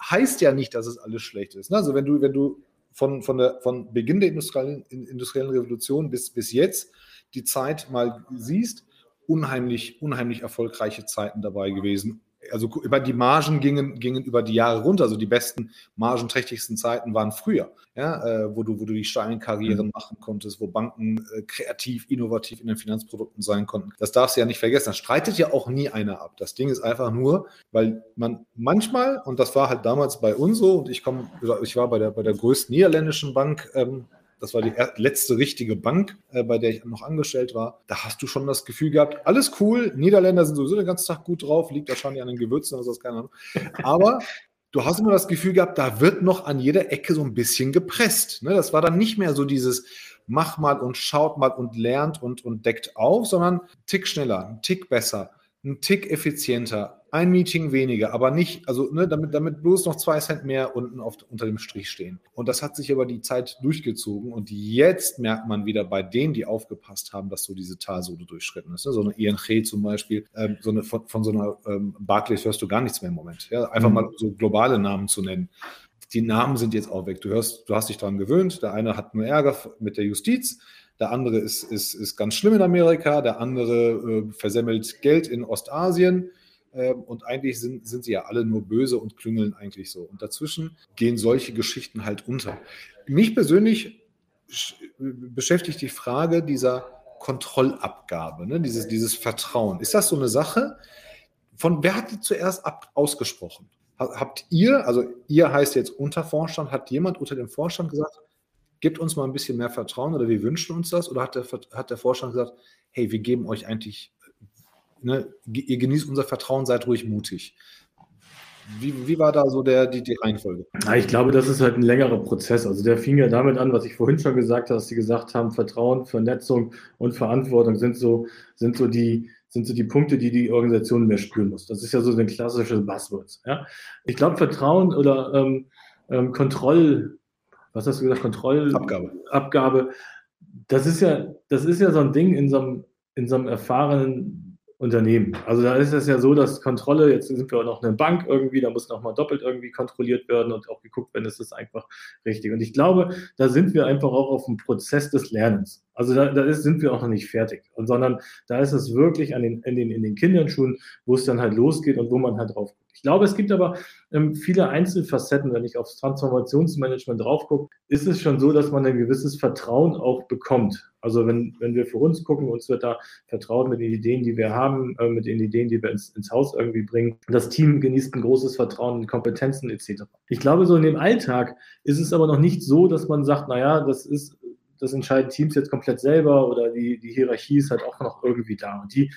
Heißt ja nicht, dass es alles schlecht ist. Ne? Also wenn du, wenn du von, von, der, von Beginn der industriellen, industriellen Revolution bis, bis jetzt die Zeit mal siehst, unheimlich, unheimlich erfolgreiche Zeiten dabei gewesen, also über die Margen gingen, gingen über die Jahre runter. Also die besten, margenträchtigsten Zeiten waren früher, ja, äh, wo, du, wo du die steilen Karrieren mhm. machen konntest, wo Banken äh, kreativ, innovativ in den Finanzprodukten sein konnten. Das darfst du ja nicht vergessen. Das streitet ja auch nie einer ab. Das Ding ist einfach nur, weil man manchmal, und das war halt damals bei uns so, und ich komme, ich war bei der, bei der größten niederländischen Bank ähm, das war die letzte richtige Bank, äh, bei der ich noch angestellt war. Da hast du schon das Gefühl gehabt, alles cool, Niederländer sind sowieso den ganzen Tag gut drauf, liegt wahrscheinlich an den Gewürzen, also das keine Ahnung. Aber du hast immer das Gefühl gehabt, da wird noch an jeder Ecke so ein bisschen gepresst. Ne? Das war dann nicht mehr so dieses mach mal und schaut mal und lernt und, und deckt auf, sondern ein Tick schneller, ein Tick besser, ein Tick effizienter, ein Meeting weniger, aber nicht, also ne, damit, damit bloß noch zwei Cent mehr unten auf, unter dem Strich stehen. Und das hat sich über die Zeit durchgezogen und jetzt merkt man wieder bei denen, die aufgepasst haben, dass so diese Talsohle durchschritten ist. Ne? So eine ING zum Beispiel, ähm, so eine, von, von so einer ähm, Barclays hörst du gar nichts mehr im Moment. Ja? Einfach mhm. mal so globale Namen zu nennen die Namen sind jetzt auch weg. Du hörst, du hast dich daran gewöhnt. Der eine hat nur Ärger mit der Justiz, der andere ist, ist, ist ganz schlimm in Amerika, der andere äh, versemmelt Geld in Ostasien. Ähm, und eigentlich sind, sind sie ja alle nur böse und klüngeln eigentlich so. Und dazwischen gehen solche Geschichten halt unter. Mich persönlich beschäftigt die Frage dieser Kontrollabgabe, ne? dieses, dieses Vertrauen. Ist das so eine Sache? Von wer hat die zuerst ab, ausgesprochen? Habt ihr, also ihr heißt jetzt Untervorstand, hat jemand unter dem Vorstand gesagt, gebt uns mal ein bisschen mehr Vertrauen oder wir wünschen uns das? Oder hat der, hat der Vorstand gesagt, hey, wir geben euch eigentlich, ne, ihr genießt unser Vertrauen, seid ruhig mutig. Wie, wie war da so der, die, die Reihenfolge? Ja, ich glaube, das ist halt ein längerer Prozess. Also der fing ja damit an, was ich vorhin schon gesagt habe, dass sie gesagt haben, Vertrauen, Vernetzung und Verantwortung sind so, sind so die, sind so die Punkte, die die Organisation mehr spüren muss. Das ist ja so ein klassisches Buzzword. Ja? Ich glaube, Vertrauen oder ähm, ähm, Kontroll, was hast du gesagt, Kontrollabgabe, Abgabe, das ist ja, das ist ja so ein Ding in so einem, in so einem erfahrenen Unternehmen. Also da ist es ja so, dass Kontrolle, jetzt sind wir auch noch eine Bank irgendwie, da muss nochmal doppelt irgendwie kontrolliert werden und auch geguckt werden, ist das einfach richtig. Und ich glaube, da sind wir einfach auch auf dem Prozess des Lernens. Also da, da ist, sind wir auch noch nicht fertig, und, sondern da ist es wirklich an den, in, den, in den Kinderschuhen, wo es dann halt losgeht und wo man halt drauf guckt. Ich glaube, es gibt aber ähm, viele Einzelfacetten, wenn ich aufs Transformationsmanagement drauf gucke, ist es schon so, dass man ein gewisses Vertrauen auch bekommt. Also wenn, wenn wir für uns gucken, uns wird da vertraut mit den Ideen, die wir haben, äh, mit den Ideen, die wir ins, ins Haus irgendwie bringen. Das Team genießt ein großes Vertrauen in Kompetenzen etc. Ich glaube, so in dem Alltag ist es aber noch nicht so, dass man sagt, naja, das ist das entscheiden Teams jetzt komplett selber oder die, die Hierarchie ist halt auch noch irgendwie da. Und die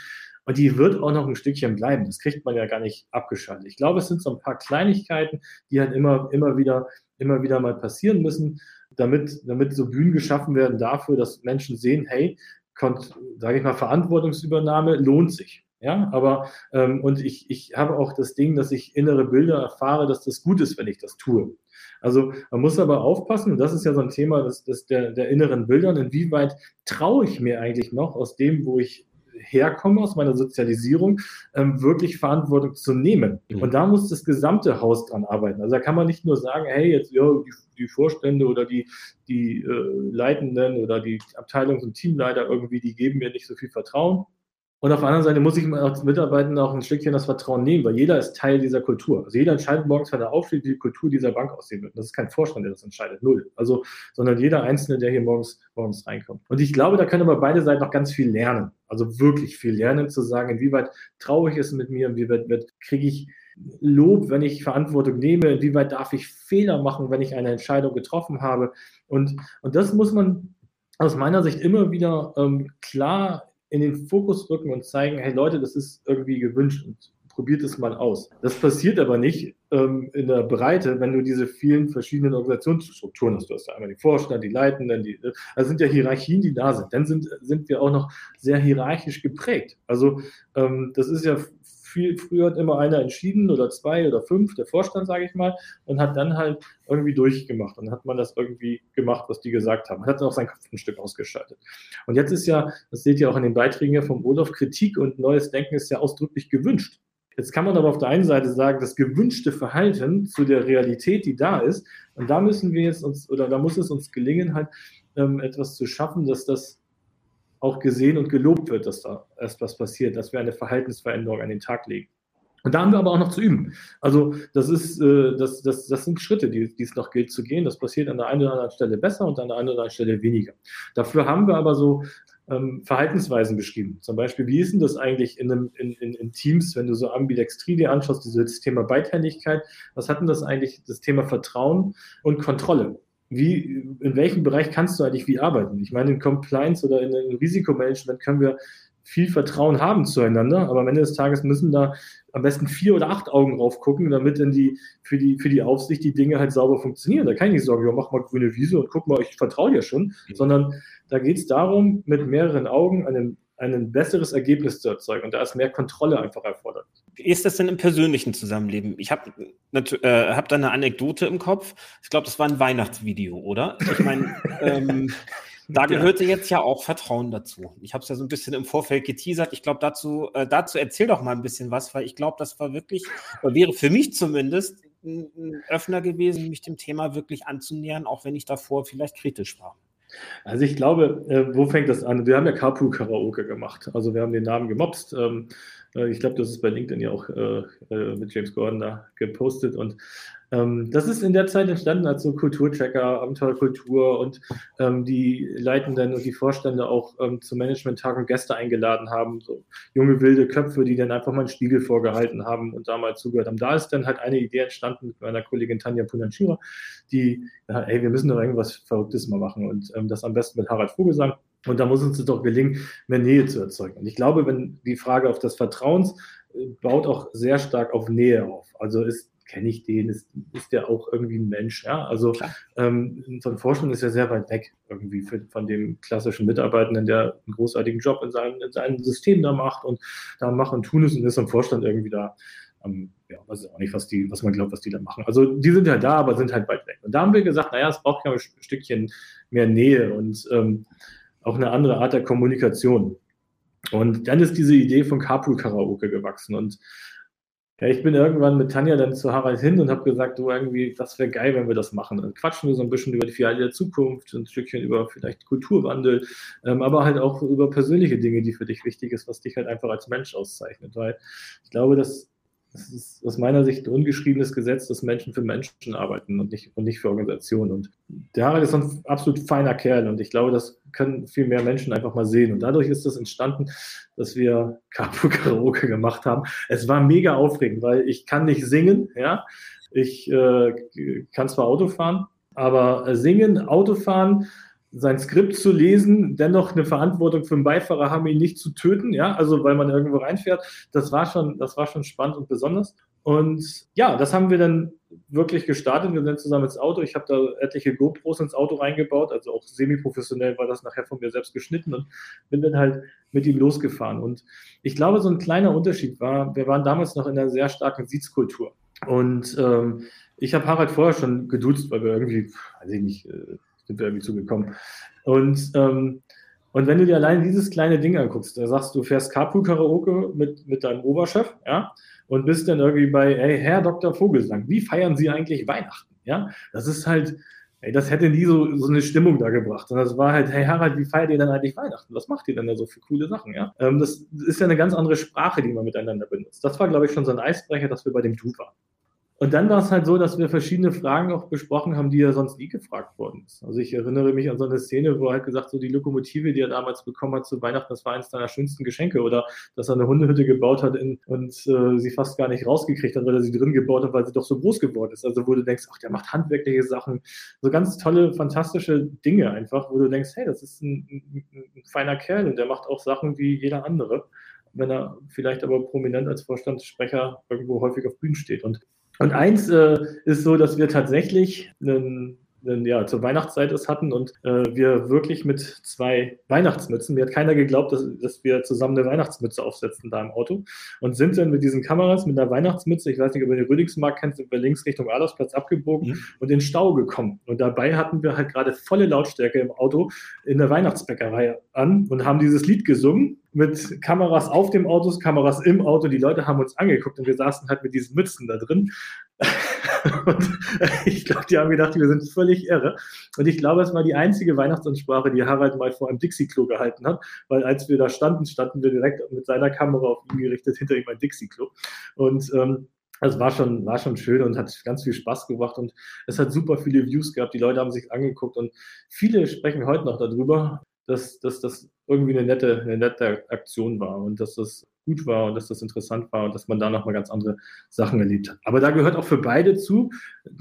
und die wird auch noch ein Stückchen bleiben. Das kriegt man ja gar nicht abgeschaltet. Ich glaube, es sind so ein paar Kleinigkeiten, die halt immer, immer wieder, immer wieder mal passieren müssen, damit, damit so Bühnen geschaffen werden dafür, dass Menschen sehen, hey, sage ich mal, Verantwortungsübernahme lohnt sich. Ja, aber ähm, und ich, ich habe auch das Ding, dass ich innere Bilder erfahre, dass das gut ist, wenn ich das tue. Also man muss aber aufpassen, und das ist ja so ein Thema des, des der, der inneren Bildern, inwieweit traue ich mir eigentlich noch aus dem, wo ich herkomme, aus meiner Sozialisierung, ähm, wirklich Verantwortung zu nehmen. Mhm. Und da muss das gesamte Haus dran arbeiten. Also da kann man nicht nur sagen, hey, jetzt ja, die, die Vorstände oder die, die äh, Leitenden oder die Abteilungs- und Teamleiter irgendwie, die geben mir nicht so viel Vertrauen. Und auf der anderen Seite muss ich als Mitarbeitenden auch ein Stückchen das Vertrauen nehmen, weil jeder ist Teil dieser Kultur. Also jeder entscheidet morgens, wenn er aufsteht, wie die Kultur dieser Bank aussehen wird. Und das ist kein Vorstand, der das entscheidet, null. Also, sondern jeder Einzelne, der hier morgens, morgens reinkommt. Und ich glaube, da können aber beide Seiten noch ganz viel lernen. Also wirklich viel lernen, zu sagen, inwieweit traue ich es mit mir, inwieweit kriege ich Lob, wenn ich Verantwortung nehme, inwieweit darf ich Fehler machen, wenn ich eine Entscheidung getroffen habe. Und, und das muss man aus meiner Sicht immer wieder ähm, klar in den Fokus rücken und zeigen, hey Leute, das ist irgendwie gewünscht und probiert es mal aus. Das passiert aber nicht ähm, in der Breite, wenn du diese vielen verschiedenen Organisationsstrukturen hast. Du hast da einmal den Vorstand, die Leitenden, die, also sind ja Hierarchien, die da sind. Dann sind, sind wir auch noch sehr hierarchisch geprägt. Also ähm, das ist ja viel, früher hat immer einer entschieden oder zwei oder fünf, der Vorstand, sage ich mal, und hat dann halt irgendwie durchgemacht. Und dann hat man das irgendwie gemacht, was die gesagt haben. Hat dann auch sein Kopf ein Stück ausgeschaltet. Und jetzt ist ja, das seht ihr auch in den Beiträgen hier vom Olaf, Kritik und neues Denken ist ja ausdrücklich gewünscht. Jetzt kann man aber auf der einen Seite sagen, das gewünschte Verhalten zu der Realität, die da ist, und da müssen wir jetzt uns, oder da muss es uns gelingen, halt ähm, etwas zu schaffen, dass das auch gesehen und gelobt wird, dass da erst was passiert, dass wir eine Verhaltensveränderung an den Tag legen. Und da haben wir aber auch noch zu üben. Also das ist, äh, das, das, das sind Schritte, die, die es noch gilt zu gehen. Das passiert an der einen oder anderen Stelle besser und an der anderen oder anderen Stelle weniger. Dafür haben wir aber so ähm, Verhaltensweisen beschrieben. Zum Beispiel, wie ist denn das eigentlich in, einem, in, in, in Teams, wenn du so Ambidextrie dir anschaust, dieses Thema Beidhändigkeit, was hat denn das eigentlich, das Thema Vertrauen und Kontrolle? Wie, in welchem Bereich kannst du eigentlich wie arbeiten? Ich meine, in Compliance oder in, in Risikomanagement können wir viel Vertrauen haben zueinander, aber am Ende des Tages müssen da am besten vier oder acht Augen drauf gucken, damit dann die, für die, für die Aufsicht die Dinge halt sauber funktionieren. Da kann ich nicht sagen, ja, mach mal grüne Wiese und guck mal, ich vertraue dir schon, mhm. sondern da geht es darum, mit mehreren Augen einen ein besseres Ergebnis zu erzeugen. Und da ist mehr Kontrolle einfach erfordert. Wie ist das denn im persönlichen Zusammenleben? Ich habe äh, hab da eine Anekdote im Kopf. Ich glaube, das war ein Weihnachtsvideo, oder? Ich meine, ähm, da gehörte jetzt ja auch Vertrauen dazu. Ich habe es ja so ein bisschen im Vorfeld geteasert. Ich glaube, dazu, äh, dazu erzähl doch mal ein bisschen was, weil ich glaube, das war wirklich, wäre für mich zumindest ein Öffner gewesen, mich dem Thema wirklich anzunähern, auch wenn ich davor vielleicht kritisch war. Also ich glaube, äh, wo fängt das an? Wir haben ja Carpool Karaoke gemacht. Also wir haben den Namen gemobst. Ähm, äh, ich glaube, das ist bei LinkedIn ja auch äh, äh mit James Gordon da gepostet. Und ähm, das ist in der Zeit entstanden als so Kulturchecker, Abenteuerkultur und ähm, die Leitenden und die Vorstände auch ähm, zur Management-Tagung Gäste eingeladen haben, so junge wilde Köpfe, die dann einfach mal einen Spiegel vorgehalten haben und da mal zugehört haben. Da ist dann halt eine Idee entstanden mit meiner Kollegin Tanja Punanchira, die, ja, ey, wir müssen doch irgendwas Verrücktes mal machen und ähm, das am besten mit Harald Vogelsang. Und da muss uns doch gelingen, mehr Nähe zu erzeugen. Und ich glaube, wenn die Frage auf das Vertrauens äh, baut auch sehr stark auf Nähe auf. Also ist kenne ich den, ist, ist der auch irgendwie ein Mensch, ja? Also ähm, so ein Vorstand ist ja sehr weit weg irgendwie für, von dem klassischen Mitarbeitenden, der einen großartigen Job in seinem, in seinem System da macht und da machen und tun ist und ist im Vorstand irgendwie da. Ähm, ja, weiß ich auch nicht, was die, was man glaubt, was die da machen. Also die sind halt da, aber sind halt weit weg. Und da haben wir gesagt, naja, es braucht ja ein Stückchen mehr Nähe und ähm, auch eine andere Art der Kommunikation. Und dann ist diese Idee von Carpool Karaoke gewachsen. Und ja, ich bin irgendwann mit Tanja dann zu Harald hin und habe gesagt, du irgendwie, das wäre geil, wenn wir das machen. Dann quatschen wir so ein bisschen über die Filiale der Zukunft, ein Stückchen über vielleicht Kulturwandel, ähm, aber halt auch über persönliche Dinge, die für dich wichtig ist, was dich halt einfach als Mensch auszeichnet. Weil ich glaube, dass das ist aus meiner Sicht ein ungeschriebenes Gesetz, dass Menschen für Menschen arbeiten und nicht, und nicht für Organisationen. Und der Harald ist ein absolut feiner Kerl und ich glaube, das können viel mehr Menschen einfach mal sehen. Und dadurch ist es das entstanden, dass wir Capo Karaoke gemacht haben. Es war mega aufregend, weil ich kann nicht singen, ja. Ich äh, kann zwar Auto fahren, aber singen, Autofahren, sein Skript zu lesen, dennoch eine Verantwortung für den Beifahrer haben, ihn nicht zu töten, ja, also weil man irgendwo reinfährt, das war schon, das war schon spannend und besonders. Und ja, das haben wir dann wirklich gestartet. Wir sind zusammen ins Auto. Ich habe da etliche GoPros ins Auto reingebaut, also auch semi-professionell war das nachher von mir selbst geschnitten und bin dann halt mit ihm losgefahren. Und ich glaube, so ein kleiner Unterschied war, wir waren damals noch in einer sehr starken Sitzkultur. Und ähm, ich habe Harald vorher schon geduzt, weil wir irgendwie, weiß ich nicht, äh, sind wir irgendwie zugekommen. Und, ähm, und wenn du dir allein dieses kleine Ding anguckst, da sagst du, fährst Carpool-Karaoke mit, mit deinem Oberchef, ja, und bist dann irgendwie bei, hey, Herr Dr. Vogelsang, wie feiern Sie eigentlich Weihnachten? Ja, das ist halt, ey, das hätte nie so, so eine Stimmung da gebracht. Und das war halt, hey Harald, wie feiert ihr denn eigentlich Weihnachten? Was macht ihr denn da so für coole Sachen? Ja, ähm, das ist ja eine ganz andere Sprache, die man miteinander benutzt. Das war, glaube ich, schon so ein Eisbrecher, dass wir bei dem Du waren. Und dann war es halt so, dass wir verschiedene Fragen auch besprochen haben, die ja sonst nie gefragt worden ist. Also ich erinnere mich an so eine Szene, wo er halt gesagt, so die Lokomotive, die er damals bekommen hat zu Weihnachten, das war eines seiner schönsten Geschenke. Oder dass er eine Hundehütte gebaut hat in, und äh, sie fast gar nicht rausgekriegt hat, weil er sie drin gebaut hat, weil sie doch so groß geworden ist. Also wo du denkst, ach, der macht handwerkliche Sachen. So ganz tolle, fantastische Dinge einfach, wo du denkst, hey, das ist ein, ein, ein feiner Kerl und der macht auch Sachen wie jeder andere wenn er vielleicht aber prominent als Vorstandssprecher irgendwo häufig auf Bühnen steht. Und und eins äh, ist so, dass wir tatsächlich einen, ja, zur Weihnachtszeit es hatten und äh, wir wirklich mit zwei Weihnachtsmützen, mir hat keiner geglaubt, dass, dass wir zusammen eine Weihnachtsmütze aufsetzen da im Auto und sind dann mit diesen Kameras, mit einer Weihnachtsmütze, ich weiß nicht, ob ihr den Rüdigsmarkt kennt, sind wir links Richtung Adolfsplatz abgebogen mhm. und in Stau gekommen. Und dabei hatten wir halt gerade volle Lautstärke im Auto in der Weihnachtsbäckerei an und haben dieses Lied gesungen mit Kameras auf dem Auto, Kameras im Auto. Die Leute haben uns angeguckt und wir saßen halt mit diesen Mützen da drin. und ich glaube, die haben gedacht, wir sind völlig irre. Und ich glaube, es war die einzige Weihnachtsansprache, die Harald mal vor einem Dixie-Klo gehalten hat, weil als wir da standen, standen wir direkt mit seiner Kamera auf ihn gerichtet, hinter ihm ein Dixie-Klo. Und ähm, es war schon, war schon schön und hat ganz viel Spaß gemacht und es hat super viele Views gehabt. Die Leute haben sich angeguckt und viele sprechen heute noch darüber, dass, dass das irgendwie eine nette, eine nette Aktion war und dass das gut war und dass das interessant war und dass man da nochmal ganz andere Sachen erlebt hat. Aber da gehört auch für beide zu.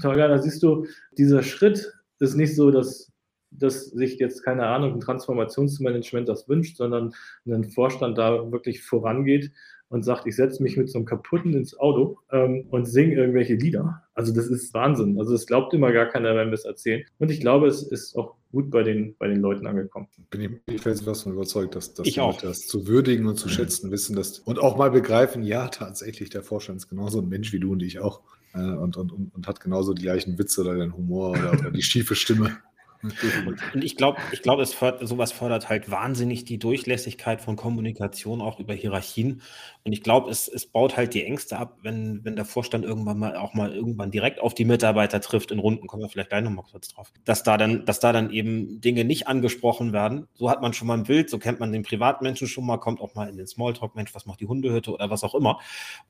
Tolga, da siehst du, dieser Schritt ist nicht so, dass, dass sich jetzt, keine Ahnung, ein Transformationsmanagement das wünscht, sondern ein Vorstand da wirklich vorangeht und sagt, ich setze mich mit so einem kaputten ins Auto ähm, und singe irgendwelche Lieder. Also das ist Wahnsinn. Also das glaubt immer gar keiner, wenn wir es erzählen. Und ich glaube, es ist auch gut bei den, bei den Leuten angekommen. Bin ich fest von überzeugt, dass, dass ich auch. das zu würdigen und zu mhm. schätzen wissen dass, und auch mal begreifen, ja, tatsächlich, der Vorstand ist genauso ein Mensch wie du und ich auch. Äh, und, und, und, und, hat genauso die gleichen Witze oder den Humor oder, oder die schiefe Stimme. Und ich glaube, ich glaube, es fördert, sowas fördert halt wahnsinnig die Durchlässigkeit von Kommunikation auch über Hierarchien. Und ich glaube, es, es baut halt die Ängste ab, wenn, wenn der Vorstand irgendwann mal auch mal irgendwann direkt auf die Mitarbeiter trifft in Runden, kommen wir vielleicht gleich nochmal kurz drauf, dass da dann, dass da dann eben Dinge nicht angesprochen werden. So hat man schon mal ein Bild, so kennt man den Privatmenschen schon mal, kommt auch mal in den Smalltalk, Mensch, was macht die Hundehütte oder was auch immer.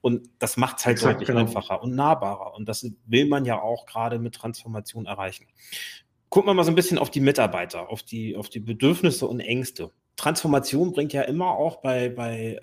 Und das macht es halt Exakt, deutlich genau. einfacher und nahbarer. Und das will man ja auch gerade mit Transformation erreichen gucken wir mal so ein bisschen auf die Mitarbeiter, auf die, auf die Bedürfnisse und Ängste. Transformation bringt ja immer auch bei, bei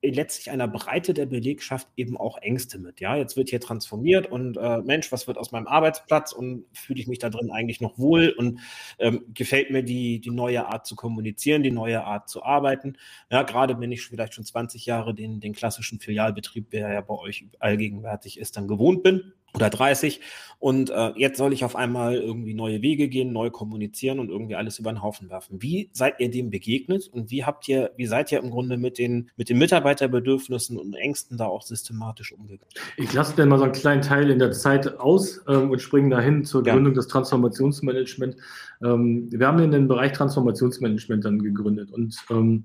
äh, letztlich einer Breite der Belegschaft eben auch Ängste mit. Ja, jetzt wird hier transformiert und äh, Mensch, was wird aus meinem Arbeitsplatz und fühle ich mich da drin eigentlich noch wohl und ähm, gefällt mir die, die neue Art zu kommunizieren, die neue Art zu arbeiten. Ja, gerade wenn ich vielleicht schon 20 Jahre den, den klassischen Filialbetrieb, der ja bei euch allgegenwärtig ist, dann gewohnt bin oder 30 und äh, jetzt soll ich auf einmal irgendwie neue Wege gehen, neu kommunizieren und irgendwie alles über den Haufen werfen. Wie seid ihr dem begegnet und wie habt ihr, wie seid ihr im Grunde mit den, mit den Mitarbeiterbedürfnissen und Ängsten da auch systematisch umgegangen? Ich lasse dann mal so einen kleinen Teil in der Zeit aus ähm, und springe dahin zur Gründung ja. des Transformationsmanagement. Ähm, wir haben in den Bereich Transformationsmanagement dann gegründet und ähm,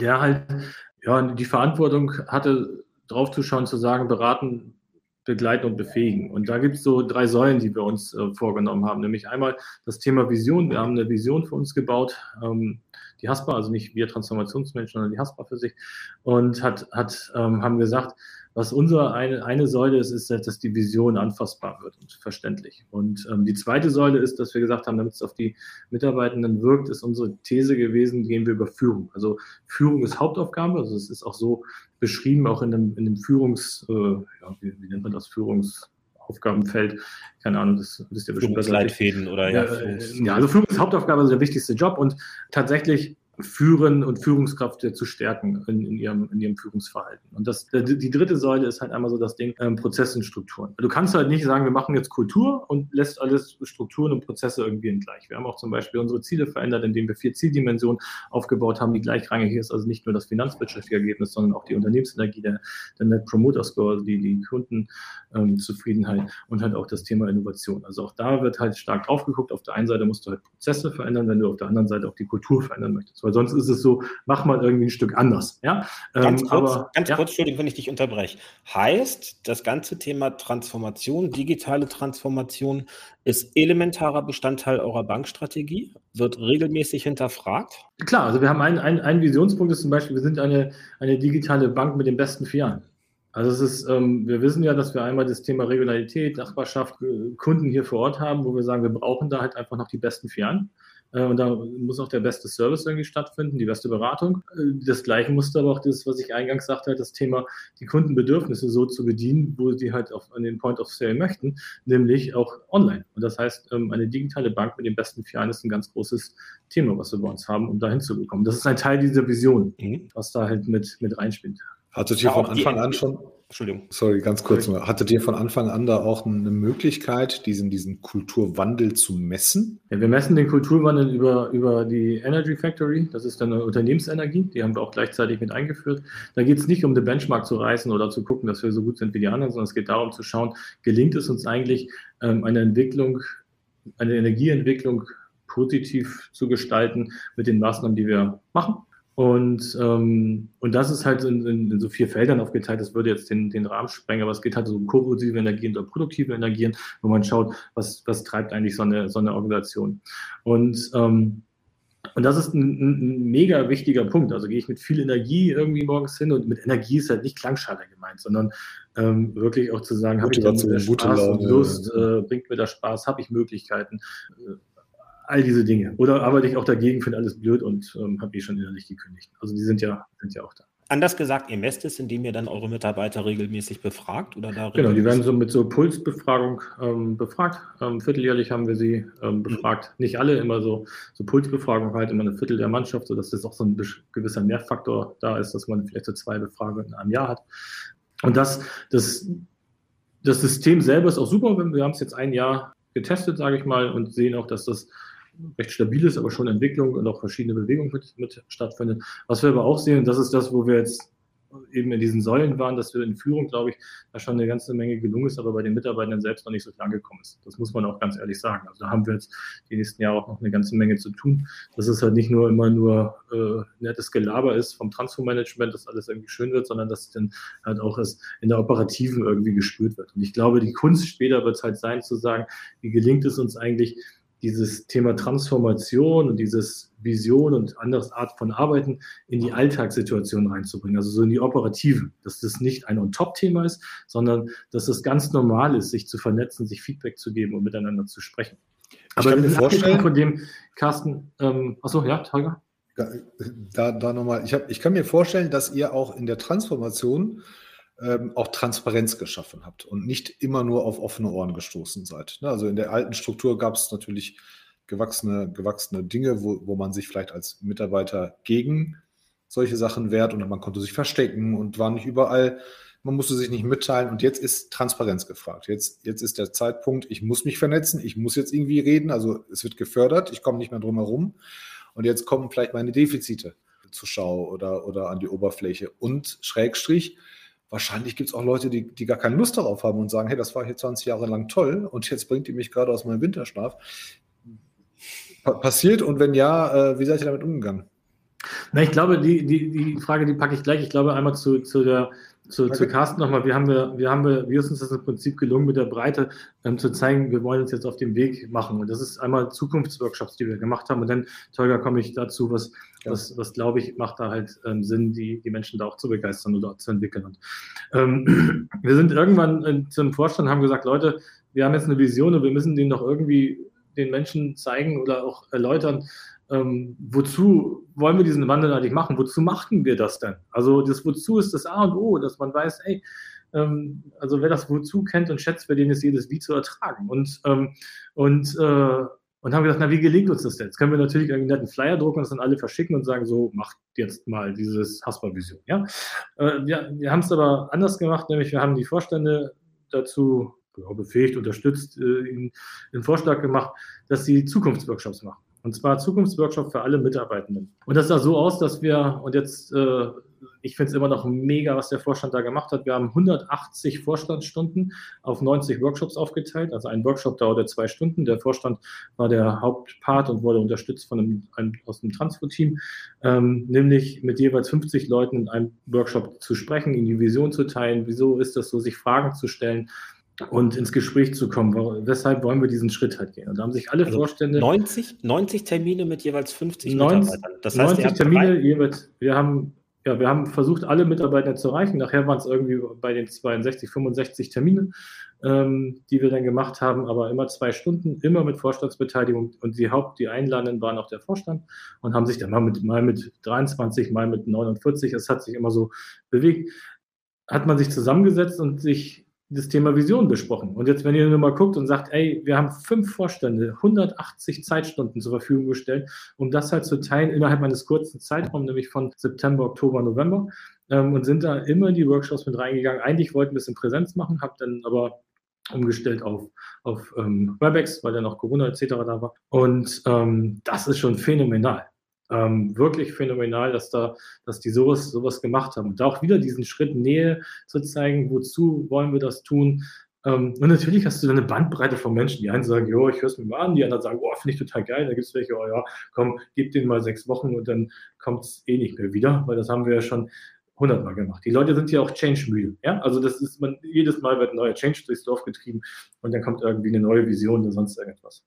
der halt ja, die Verantwortung hatte, draufzuschauen, zu sagen, beraten, begleiten und befähigen. Und da gibt es so drei Säulen, die wir uns äh, vorgenommen haben. Nämlich einmal das Thema Vision. Wir haben eine Vision für uns gebaut, ähm, die Haspa, also nicht wir Transformationsmenschen, sondern die Haspa für sich. Und hat, hat, ähm, haben gesagt, was unsere eine, eine Säule ist, ist, dass die Vision anfassbar wird und verständlich. Und ähm, die zweite Säule ist, dass wir gesagt haben, damit es auf die Mitarbeitenden wirkt, ist unsere These gewesen, gehen wir über Führung. Also Führung ist Hauptaufgabe, also es ist auch so beschrieben, auch in dem, in dem Führungs, äh, ja, wie, wie nennt man das, Führungs... Aufgabenfeld. Keine Ahnung, das wisst ihr bestimmt besser. Leitfäden oder ja. Ja, ja, also Führung ist Hauptaufgabe, also der wichtigste Job und tatsächlich Führen und Führungskraft zu stärken in, in, ihrem, in ihrem Führungsverhalten. Und das, die dritte Säule ist halt einmal so das Ding, ähm, Prozesse und Strukturen. Du kannst halt nicht sagen, wir machen jetzt Kultur und lässt alles Strukturen und Prozesse irgendwie gleich. Wir haben auch zum Beispiel unsere Ziele verändert, indem wir vier Zieldimensionen aufgebaut haben, die gleichrangig ist. Also nicht nur das finanzwirtschaftliche Ergebnis, sondern auch die Unternehmensenergie, der, der Net Promoter Score, also die, die Kundenzufriedenheit ähm, und halt auch das Thema Innovation. Also auch da wird halt stark drauf geguckt. Auf der einen Seite musst du halt Prozesse verändern, wenn du auf der anderen Seite auch die Kultur verändern möchtest weil sonst ist es so, mach mal irgendwie ein Stück anders. Ja? Ganz ähm, kurz, aber, ganz ja. kurz, Entschuldigung, wenn ich dich unterbreche. Heißt, das ganze Thema Transformation, digitale Transformation ist elementarer Bestandteil eurer Bankstrategie, wird regelmäßig hinterfragt? Klar, also wir haben einen, einen, einen Visionspunkt, ist zum Beispiel, wir sind eine, eine digitale Bank mit den besten vier Jahren. Also es ist, ähm, wir wissen ja, dass wir einmal das Thema Regularität, Nachbarschaft, äh, Kunden hier vor Ort haben, wo wir sagen, wir brauchen da halt einfach noch die besten. Äh, und da muss auch der beste Service irgendwie stattfinden, die beste Beratung. Äh, das Gleiche musste aber auch das, was ich eingangs sagte, halt das Thema, die Kundenbedürfnisse so zu bedienen, wo sie halt auf, an den Point of Sale möchten, nämlich auch online. Und das heißt, ähm, eine digitale Bank mit den besten Filialen ist ein ganz großes Thema, was wir bei uns haben, um da hinzubekommen. Das ist ein Teil dieser Vision, mhm. was da halt mit, mit reinspielt. Hattet ihr ja, von Anfang an schon, Entschuldigung. Sorry, ganz kurz mal. Hattet ihr von Anfang an da auch eine Möglichkeit, diesen, diesen Kulturwandel zu messen? Ja, wir messen den Kulturwandel über, über die Energy Factory. Das ist dann eine Unternehmensenergie. Die haben wir auch gleichzeitig mit eingeführt. Da geht es nicht um den Benchmark zu reißen oder zu gucken, dass wir so gut sind wie die anderen, sondern es geht darum zu schauen, gelingt es uns eigentlich, ähm, eine Entwicklung, eine Energieentwicklung positiv zu gestalten mit den Maßnahmen, die wir machen. Und, ähm, und das ist halt in, in, so vier Feldern aufgeteilt. Das würde jetzt den, den Rahmen sprengen, aber es geht halt so um korrosive Energien oder produktive Energien, wo man schaut, was, was treibt eigentlich so eine, so eine Organisation. Und, ähm, und das ist ein, ein, mega wichtiger Punkt. Also gehe ich mit viel Energie irgendwie morgens hin und mit Energie ist halt nicht Klangschale gemeint, sondern ähm, wirklich auch zu sagen, habe ich dann Spaß und Lust, äh, bringt mir das Spaß, habe ich Möglichkeiten, äh, all diese Dinge. Oder arbeite ich auch dagegen, finde alles blöd und ähm, habe eh schon innerlich gekündigt. Also die sind ja, sind ja auch da. Anders gesagt, ihr messt es, indem ihr dann eure Mitarbeiter regelmäßig befragt oder da Genau, die werden so mit so Pulsbefragung ähm, befragt. Ähm, vierteljährlich haben wir sie ähm, befragt. Mhm. Nicht alle, immer so, so Pulsbefragung halt, immer ein Viertel der Mannschaft, sodass das auch so ein gewisser Mehrfaktor da ist, dass man vielleicht so zwei Befragungen in einem Jahr hat. Und das, das, das System selber ist auch super. Wir haben es jetzt ein Jahr getestet, sage ich mal, und sehen auch, dass das recht stabil ist, aber schon Entwicklung und auch verschiedene Bewegungen mit, mit stattfindet. Was wir aber auch sehen, und das ist das, wo wir jetzt eben in diesen Säulen waren, dass wir in Führung, glaube ich, da schon eine ganze Menge gelungen ist, aber bei den Mitarbeitern selbst noch nicht so viel angekommen ist. Das muss man auch ganz ehrlich sagen. Also da haben wir jetzt die nächsten Jahre auch noch eine ganze Menge zu tun, dass es halt nicht nur immer nur äh, nettes Gelaber ist vom Transfermanagement, dass alles irgendwie schön wird, sondern dass es dann halt auch es in der Operativen irgendwie gespürt wird. Und ich glaube, die Kunst später wird es halt sein zu sagen, wie gelingt es uns eigentlich, dieses Thema Transformation und dieses Vision und anderes Art von Arbeiten in die Alltagssituation reinzubringen, also so in die Operative, dass das nicht ein On-Top-Thema ist, sondern dass es ganz normal ist, sich zu vernetzen, sich Feedback zu geben und miteinander zu sprechen. Aber ich kann mir vorstellen, von dem Carsten, ähm, achso, ja, Tiger? Da, da nochmal, ich, hab, ich kann mir vorstellen, dass ihr auch in der Transformation ähm, auch Transparenz geschaffen habt und nicht immer nur auf offene Ohren gestoßen seid. Ne? Also in der alten Struktur gab es natürlich gewachsene, gewachsene Dinge, wo, wo man sich vielleicht als Mitarbeiter gegen solche Sachen wehrt und man konnte sich verstecken und war nicht überall, man musste sich nicht mitteilen und jetzt ist Transparenz gefragt. Jetzt, jetzt ist der Zeitpunkt, ich muss mich vernetzen, ich muss jetzt irgendwie reden, also es wird gefördert, ich komme nicht mehr drum herum und jetzt kommen vielleicht meine Defizite zur Schau oder, oder an die Oberfläche und Schrägstrich, wahrscheinlich gibt es auch Leute, die, die gar keine Lust darauf haben und sagen, hey, das war hier 20 Jahre lang toll und jetzt bringt ihr mich gerade aus meinem Winterschlaf. Pa passiert und wenn ja, äh, wie seid ihr damit umgegangen? Na, ich glaube, die, die, die Frage, die packe ich gleich. Ich glaube einmal zu, zu der zu, okay. zu Carsten nochmal, wir haben wir, wir haben wir, ist uns das im Prinzip gelungen, mit der Breite ähm, zu zeigen, wir wollen uns jetzt auf den Weg machen. Und das ist einmal Zukunftsworkshops, die wir gemacht haben. Und dann, Tolga, komme ich dazu, was, ja. was, was glaube ich, macht da halt ähm, Sinn, die, die Menschen da auch zu begeistern oder zu entwickeln. Und, ähm, wir sind irgendwann äh, zum Vorstand, haben gesagt, Leute, wir haben jetzt eine Vision und wir müssen den doch irgendwie den Menschen zeigen oder auch erläutern, ähm, wozu wollen wir diesen Wandel eigentlich machen? Wozu machen wir das denn? Also das Wozu ist das A und O, dass man weiß, ey, ähm, also wer das Wozu kennt und schätzt, für den ist jedes Wie zu ertragen. Und, ähm, und, äh, und haben gesagt, na, wie gelingt uns das denn? Jetzt können wir natürlich einen netten Flyer drucken und das dann alle verschicken und sagen, so, macht jetzt mal dieses Hasper-Vision. Ja? Äh, wir wir haben es aber anders gemacht, nämlich wir haben die Vorstände dazu befähigt, unterstützt, äh, den Vorschlag gemacht, dass sie Zukunftsworkshops machen. Und zwar Zukunftsworkshop für alle Mitarbeitenden. Und das sah so aus, dass wir, und jetzt, äh, ich finde es immer noch mega, was der Vorstand da gemacht hat. Wir haben 180 Vorstandsstunden auf 90 Workshops aufgeteilt. Also ein Workshop dauerte zwei Stunden. Der Vorstand war der Hauptpart und wurde unterstützt von einem, einem aus dem Transfer-Team, ähm, nämlich mit jeweils 50 Leuten in einem Workshop zu sprechen, in die Vision zu teilen. Wieso ist das so, sich Fragen zu stellen? Und ins Gespräch zu kommen. Weshalb wollen wir diesen Schritt halt gehen? Und da haben sich alle also Vorstände. 90, 90 Termine mit jeweils 50 90, Mitarbeitern. Das heißt, 90 Termine jeweils. Wir haben, ja, wir haben versucht, alle Mitarbeiter zu erreichen. Nachher waren es irgendwie bei den 62, 65 Termine, ähm, die wir dann gemacht haben, aber immer zwei Stunden, immer mit Vorstandsbeteiligung. Und die Haupt, die Einladenden waren auch der Vorstand und haben sich dann mal mit, mal mit 23, mal mit 49, es hat sich immer so bewegt, hat man sich zusammengesetzt und sich das Thema Vision besprochen. Und jetzt, wenn ihr nur mal guckt und sagt, ey, wir haben fünf Vorstände, 180 Zeitstunden zur Verfügung gestellt, um das halt zu teilen innerhalb eines kurzen Zeitraums, nämlich von September, Oktober, November, ähm, und sind da immer in die Workshops mit reingegangen. Eigentlich wollten wir es in Präsenz machen, habe dann aber umgestellt auf, auf ähm, WebEx, weil dann noch Corona etc. da war. Und ähm, das ist schon phänomenal ähm, wirklich phänomenal, dass da, dass die sowas, sowas gemacht haben. Und da auch wieder diesen Schritt Nähe zu zeigen, wozu wollen wir das tun? Ähm, und natürlich hast du dann eine Bandbreite von Menschen. Die einen sagen, jo, ich höre es mir mal an, die anderen sagen, oh, finde ich total geil. Da gibt es welche, oh ja, komm, gib denen mal sechs Wochen und dann kommt es eh nicht mehr wieder, weil das haben wir ja schon hundertmal gemacht. Die Leute sind ja auch change-müde. Ja? Also das ist, man, jedes Mal wird ein neuer Change durchs Dorf getrieben und dann kommt irgendwie eine neue Vision oder sonst irgendwas.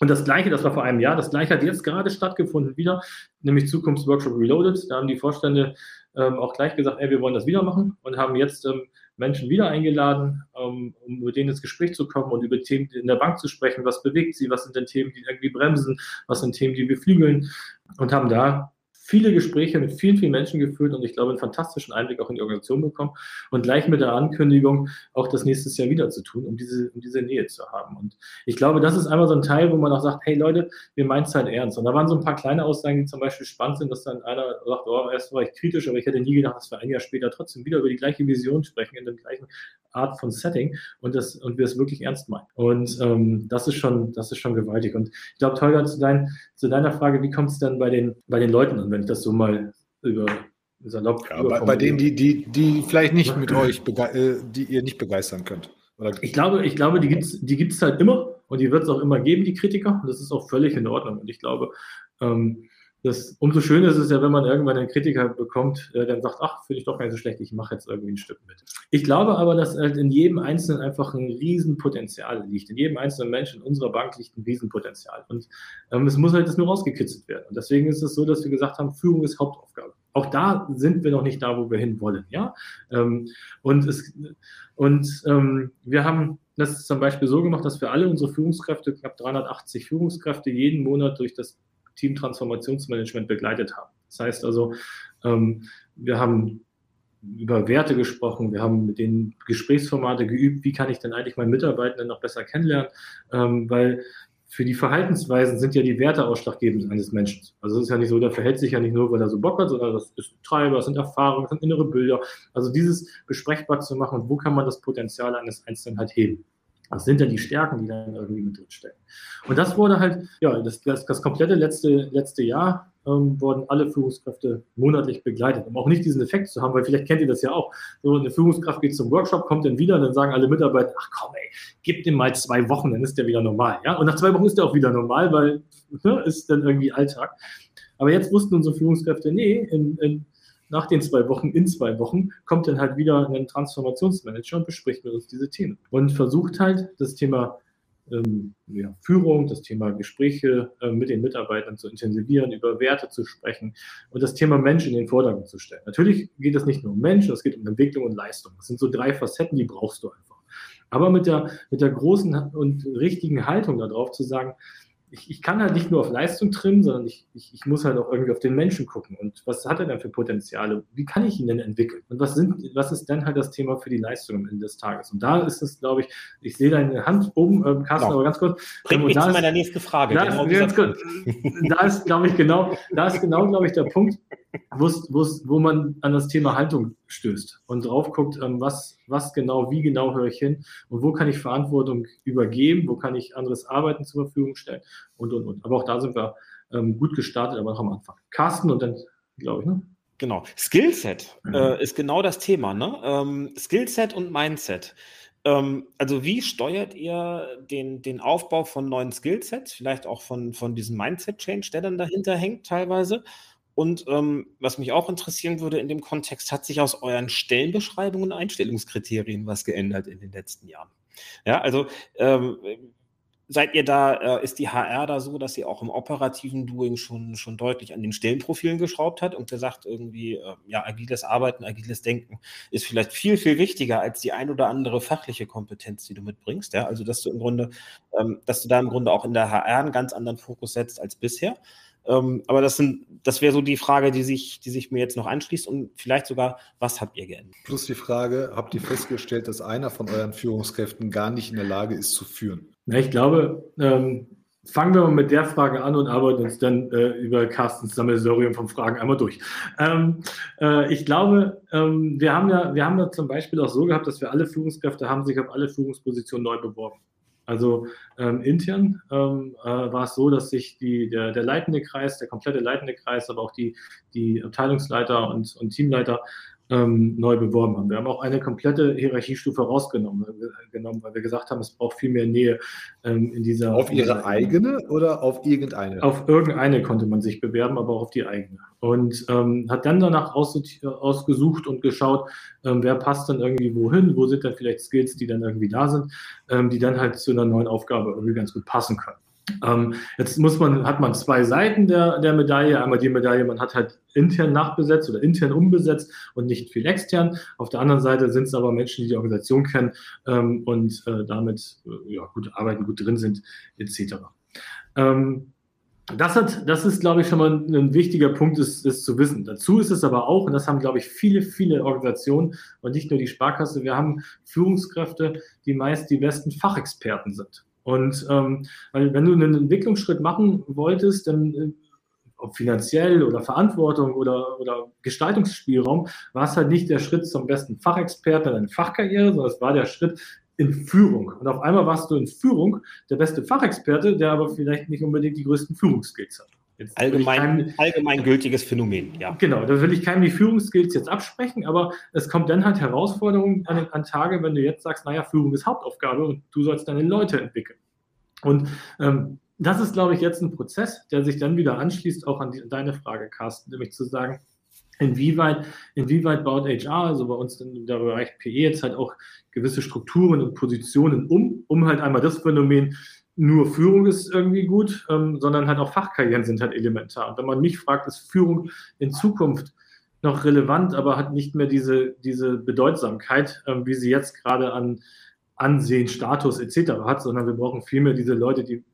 Und das Gleiche, das war vor einem Jahr, das Gleiche hat jetzt gerade stattgefunden wieder, nämlich Zukunftsworkshop Reloaded. Da haben die Vorstände ähm, auch gleich gesagt, ey, wir wollen das wieder machen und haben jetzt ähm, Menschen wieder eingeladen, ähm, um mit denen ins Gespräch zu kommen und über Themen in der Bank zu sprechen. Was bewegt sie? Was sind denn Themen, die irgendwie bremsen? Was sind Themen, die beflügeln? Und haben da viele Gespräche mit vielen, vielen Menschen geführt und ich glaube, einen fantastischen Einblick auch in die Organisation bekommen und gleich mit der Ankündigung, auch das nächstes Jahr wieder zu tun, um diese, um diese Nähe zu haben. Und ich glaube, das ist einmal so ein Teil, wo man auch sagt, hey Leute, wir meinen es halt ernst. Und da waren so ein paar kleine Aussagen, die zum Beispiel spannend sind, dass dann einer sagt, oh, erst war ich kritisch, aber ich hätte nie gedacht, dass wir ein Jahr später trotzdem wieder über die gleiche Vision sprechen, in dem gleichen Art von Setting und das und wir es wirklich ernst meinen. Und ähm, das ist schon, das ist schon gewaltig. Und ich glaube, Tolga, zu, dein, zu deiner Frage, wie kommt es denn bei den, bei den Leuten an, wenn ich das so mal über, salopp. Ja, bei, bei, denen, die, die, die vielleicht nicht mit euch, äh, die ihr nicht begeistern könnt. Oder? Ich glaube, ich glaube, die gibt es die gibt's halt immer und die wird es auch immer geben, die Kritiker. Und das ist auch völlig in Ordnung. Und ich glaube, ähm, das, umso schöner ist es ja, wenn man irgendwann einen Kritiker bekommt, der dann sagt, ach, finde ich doch gar nicht so schlecht, ich mache jetzt irgendwie ein Stück mit. Ich glaube aber, dass halt in jedem Einzelnen einfach ein Riesenpotenzial liegt. In jedem einzelnen Menschen in unserer Bank liegt ein Riesenpotenzial. Und ähm, es muss halt jetzt nur rausgekitzelt werden. Und deswegen ist es so, dass wir gesagt haben, Führung ist Hauptaufgabe. Auch da sind wir noch nicht da, wo wir hin wollen. Ja? Ähm, und es, und ähm, wir haben das zum Beispiel so gemacht, dass wir alle unsere Führungskräfte, knapp 380 Führungskräfte, jeden Monat durch das Team Transformationsmanagement begleitet haben. Das heißt also, ähm, wir haben über Werte gesprochen, wir haben mit den Gesprächsformate geübt, wie kann ich denn eigentlich meinen Mitarbeitenden noch besser kennenlernen, ähm, weil für die Verhaltensweisen sind ja die Werte ausschlaggebend eines Menschen. Also es ist ja nicht so, der verhält sich ja nicht nur, weil er so Bock hat, sondern das ist Treiber, das sind Erfahrungen, das sind innere Bilder. Also dieses besprechbar zu machen wo kann man das Potenzial eines Einzelnen halt heben. Das sind ja die Stärken, die dann irgendwie mit drin stecken. Und das wurde halt, ja, das, das, das komplette letzte, letzte Jahr ähm, wurden alle Führungskräfte monatlich begleitet, um auch nicht diesen Effekt zu haben, weil vielleicht kennt ihr das ja auch. So eine Führungskraft geht zum Workshop, kommt dann wieder und dann sagen alle Mitarbeiter, ach komm ey, gib dem mal zwei Wochen, dann ist der wieder normal. Ja? Und nach zwei Wochen ist der auch wieder normal, weil ne, ist dann irgendwie Alltag. Aber jetzt wussten unsere Führungskräfte, nee, in, in nach den zwei Wochen, in zwei Wochen, kommt dann halt wieder ein Transformationsmanager und bespricht mit uns diese Themen. Und versucht halt das Thema ähm, ja, Führung, das Thema Gespräche äh, mit den Mitarbeitern zu intensivieren, über Werte zu sprechen und das Thema Mensch in den Vordergrund zu stellen. Natürlich geht es nicht nur um Mensch, es geht um Entwicklung und Leistung. Das sind so drei Facetten, die brauchst du einfach. Aber mit der, mit der großen und richtigen Haltung darauf zu sagen, ich, ich kann halt nicht nur auf Leistung trimmen, sondern ich, ich, ich muss halt auch irgendwie auf den Menschen gucken. Und was hat er denn für Potenziale? Wie kann ich ihn denn entwickeln? Und was, sind, was ist denn halt das Thema für die Leistung am Ende des Tages? Und da ist es, glaube ich, ich sehe deine Hand oben, ähm, Carsten, genau. aber ganz kurz. Bringt ähm, mich zu meiner nächsten Frage. Da, genau ist, da ist, glaube ich, genau, da ist genau, glaube ich, der Punkt, wo man an das Thema Haltung stößt und drauf guckt, ähm, was, was genau, wie genau höre ich hin und wo kann ich Verantwortung übergeben, wo kann ich anderes Arbeiten zur Verfügung stellen und, und, und. Aber auch da sind wir ähm, gut gestartet, aber noch am Anfang. Carsten und dann, glaube ich, ne? Genau. Skillset mhm. äh, ist genau das Thema, ne? Ähm, Skillset und Mindset. Ähm, also wie steuert ihr den, den Aufbau von neuen Skillsets, vielleicht auch von, von diesem Mindset-Change, der dann dahinter hängt teilweise? Und ähm, was mich auch interessieren würde in dem Kontext, hat sich aus euren Stellenbeschreibungen und Einstellungskriterien was geändert in den letzten Jahren? Ja, also ähm, seid ihr da, äh, ist die HR da so, dass sie auch im operativen Doing schon, schon deutlich an den Stellenprofilen geschraubt hat und gesagt, irgendwie, äh, ja, agiles Arbeiten, agiles Denken ist vielleicht viel, viel wichtiger als die ein oder andere fachliche Kompetenz, die du mitbringst. Ja? Also, dass du im Grunde, ähm, dass du da im Grunde auch in der HR einen ganz anderen Fokus setzt als bisher. Ähm, aber das sind, das wäre so die Frage, die sich, die sich mir jetzt noch anschließt und vielleicht sogar, was habt ihr geändert? Plus die Frage, habt ihr festgestellt, dass einer von euren Führungskräften gar nicht in der Lage ist zu führen? Ja, ich glaube, ähm, fangen wir mal mit der Frage an und arbeiten uns dann äh, über Carstens Sammelsorium von Fragen einmal durch. Ähm, äh, ich glaube, ähm, wir haben ja, wir haben ja zum Beispiel auch so gehabt, dass wir alle Führungskräfte haben sich auf alle Führungspositionen neu beworben. Also ähm, intern ähm, äh, war es so, dass sich die, der, der leitende Kreis, der komplette leitende Kreis, aber auch die, die Abteilungsleiter und, und Teamleiter ähm, neu beworben haben. Wir haben auch eine komplette Hierarchiestufe rausgenommen, genommen, weil wir gesagt haben, es braucht viel mehr Nähe ähm, in dieser. Auf Ihre dieser eigene oder auf irgendeine? Auf irgendeine konnte man sich bewerben, aber auch auf die eigene. Und ähm, hat dann danach aus, ausgesucht und geschaut, ähm, wer passt dann irgendwie wohin, wo sind dann vielleicht Skills, die dann irgendwie da sind, ähm, die dann halt zu einer neuen Aufgabe irgendwie ganz gut passen können. Ähm, jetzt muss man, hat man zwei Seiten der, der Medaille. Einmal die Medaille, man hat halt intern nachbesetzt oder intern umbesetzt und nicht viel extern. Auf der anderen Seite sind es aber Menschen, die die Organisation kennen ähm, und äh, damit äh, ja, gut arbeiten, gut drin sind, etc. Ähm, das, hat, das ist, glaube ich, schon mal ein, wichtiger Punkt, ist, ist zu wissen. Dazu ist es aber auch, und das haben, glaube ich, viele, viele Organisationen und nicht nur die Sparkasse, wir haben Führungskräfte, die meist die besten Fachexperten sind. Und ähm, wenn du einen Entwicklungsschritt machen wolltest, dann äh, ob finanziell oder Verantwortung oder, oder Gestaltungsspielraum, war es halt nicht der Schritt zum besten Fachexperten in eine Fachkarriere, sondern es war der Schritt in Führung. Und auf einmal warst du in Führung der beste Fachexperte, der aber vielleicht nicht unbedingt die größten Führungsskills hat. Jetzt allgemein, keinem, allgemein gültiges Phänomen, ja. Genau, da will ich keinem die Führungsskills jetzt absprechen, aber es kommt dann halt Herausforderungen an, an Tage, wenn du jetzt sagst, naja, Führung ist Hauptaufgabe und du sollst deine Leute entwickeln. Und ähm, das ist, glaube ich, jetzt ein Prozess, der sich dann wieder anschließt, auch an, die, deine Frage, Carsten, nämlich zu sagen, inwieweit, inwieweit baut HR, also bei uns in der Bereich PE jetzt halt auch gewisse Strukturen und Positionen um, um halt einmal das Phänomen nur Führung ist irgendwie gut, ähm, sondern halt auch Fachkarrieren sind halt elementar. Und wenn man mich fragt, ist Führung in Zukunft noch relevant, aber hat nicht mehr diese, diese Bedeutsamkeit, ähm, wie sie jetzt gerade an Ansehen, Status etc. hat, sondern wir brauchen vielmehr diese Leute, die,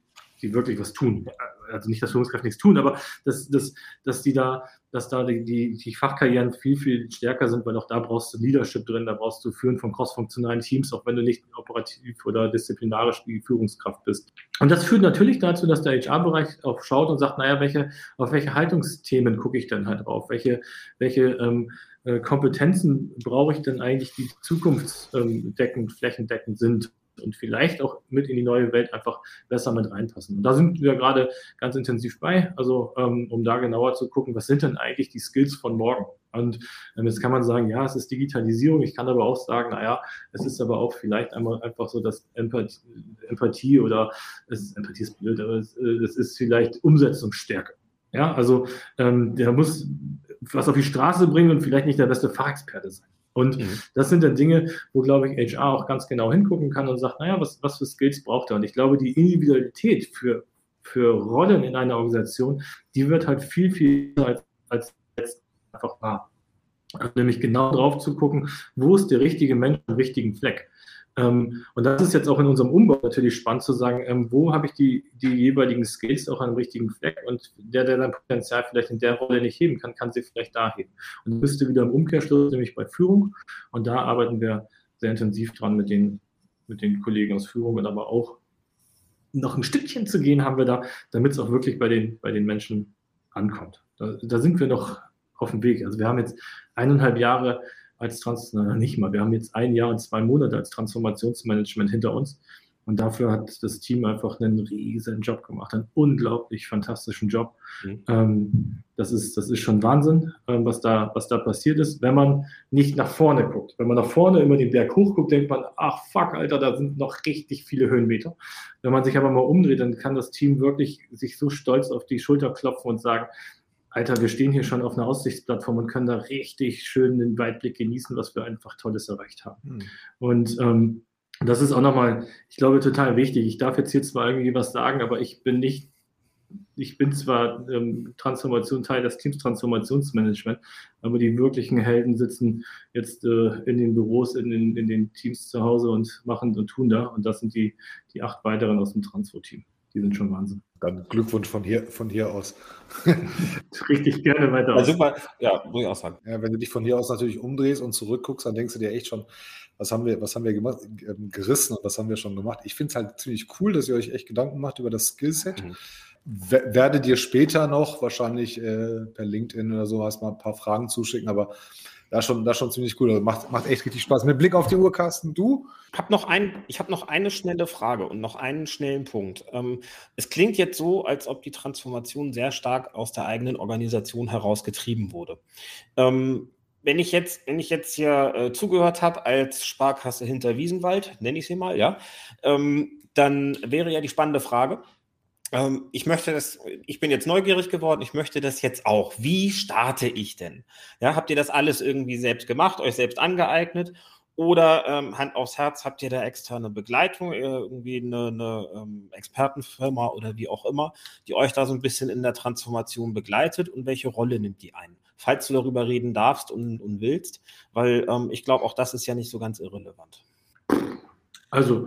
die wirklich was tun also nicht, dass Führungskräfte nichts tun, aber dass, dass, dass die da, dass da die, die, die Fachkarrieren viel, viel stärker sind, weil auch da brauchst du Leadership drin, da brauchst du Führen von crossfunktionalen Teams, auch wenn du nicht operativ oder disziplinarisch die Führungskraft bist. Und das führt natürlich dazu, dass der HR-Bereich auch schaut und sagt, naja, welche, auf welche Haltungsthemen gucke ich denn halt drauf? Welche, welche ähm, äh, Kompetenzen brauche ich denn eigentlich, die zukunftsdeckend, flächendeckend sind? Und vielleicht auch mit in die neue Welt einfach besser mit reinpassen. Und da sind wir gerade ganz intensiv bei, also ähm, um da genauer zu gucken, was sind denn eigentlich die Skills von morgen? Und ähm, jetzt kann man sagen, ja, es ist Digitalisierung. Ich kann aber auch sagen, naja, es ist aber auch vielleicht einmal einfach so, dass Empathie, Empathie oder es ist, Empathie ist blöd, aber es, äh, es ist vielleicht Umsetzungsstärke. Ja, also ähm, der muss was auf die Straße bringen und vielleicht nicht der beste Fachexperte sein. Und mhm. das sind dann Dinge, wo, glaube ich, HR auch ganz genau hingucken kann und sagt, naja, was, was für Skills braucht er? Und ich glaube, die Individualität für, für Rollen in einer Organisation, die wird halt viel, viel als, als jetzt einfach wahr. Also nämlich genau drauf zu gucken, wo ist der richtige Mensch am richtigen Fleck. Ähm, und das ist jetzt auch in unserem Umbau natürlich spannend zu sagen, ähm, wo habe ich die, die jeweiligen Skills auch an dem richtigen Fleck und der, der sein Potenzial vielleicht in der Rolle nicht heben kann, kann sie vielleicht da heben. Und du wieder im Umkehrschluss, nämlich bei Führung. Und da arbeiten wir sehr intensiv dran mit den, mit den Kollegen aus Führung und aber auch noch ein Stückchen zu gehen haben wir da, damit es auch wirklich bei den, bei den Menschen ankommt. Da, da sind wir noch auf dem Weg. Also wir haben jetzt eineinhalb Jahre als Trans, nicht mal, wir haben jetzt ein Jahr und zwei Monate als Transformationsmanagement hinter uns. Und dafür hat das Team einfach einen riesen Job gemacht, einen unglaublich fantastischen Job. Mhm. Ähm, das, ist, das ist schon Wahnsinn, ähm, was, da, was da passiert ist, wenn man nicht nach vorne guckt. Wenn man nach vorne über den Berg hochguckt, denkt man, ach fuck, Alter, da sind noch richtig viele Höhenmeter. Wenn man sich aber mal umdreht, dann kann das Team wirklich sich so stolz auf die Schulter klopfen und sagen, Alter, wir stehen hier schon auf einer Aussichtsplattform und können da richtig schön den Weitblick genießen, was wir einfach Tolles erreicht haben. Mhm. Und ähm, das ist auch nochmal, ich glaube, total wichtig. Ich darf jetzt hier zwar irgendwie was sagen, aber ich bin nicht, ich bin zwar ähm, Transformation, Teil des Teams Transformationsmanagement, aber die wirklichen Helden sitzen jetzt äh, in den Büros, in den, in den Teams zu Hause und machen und tun da. Und das sind die, die acht weiteren aus dem Transfer-Team die sind schon Wahnsinn. Dann Glückwunsch von hier, von hier aus. Richtig gerne weiter. Ja, super. Ja, muss ich auch sagen. Ja, wenn du dich von hier aus natürlich umdrehst und zurückguckst, dann denkst du dir echt schon, was haben wir, was haben wir gemacht, ähm, gerissen und was haben wir schon gemacht. Ich finde es halt ziemlich cool, dass ihr euch echt Gedanken macht über das Skillset. Mhm. Werdet ihr später noch wahrscheinlich äh, per LinkedIn oder sowas mal ein paar Fragen zuschicken, aber da schon, da schon ziemlich cool. Also macht, macht echt richtig Spaß. Mit Blick auf die Uhr, Carsten, du? Ich habe noch, hab noch eine schnelle Frage und noch einen schnellen Punkt. Ähm, es klingt jetzt so, als ob die Transformation sehr stark aus der eigenen Organisation herausgetrieben wurde. Ähm, wenn ich jetzt, wenn ich jetzt hier äh, zugehört habe als Sparkasse hinter Wiesenwald, nenne ich sie mal, ja, ähm, dann wäre ja die spannende Frage, ähm, ich möchte das, ich bin jetzt neugierig geworden, ich möchte das jetzt auch. Wie starte ich denn? Ja, habt ihr das alles irgendwie selbst gemacht, euch selbst angeeignet? Oder ähm, Hand aufs Herz, habt ihr da externe Begleitung, äh, irgendwie eine, eine ähm, Expertenfirma oder wie auch immer, die euch da so ein bisschen in der Transformation begleitet und welche Rolle nimmt die ein? Falls du darüber reden darfst und, und willst, weil ähm, ich glaube, auch das ist ja nicht so ganz irrelevant. Also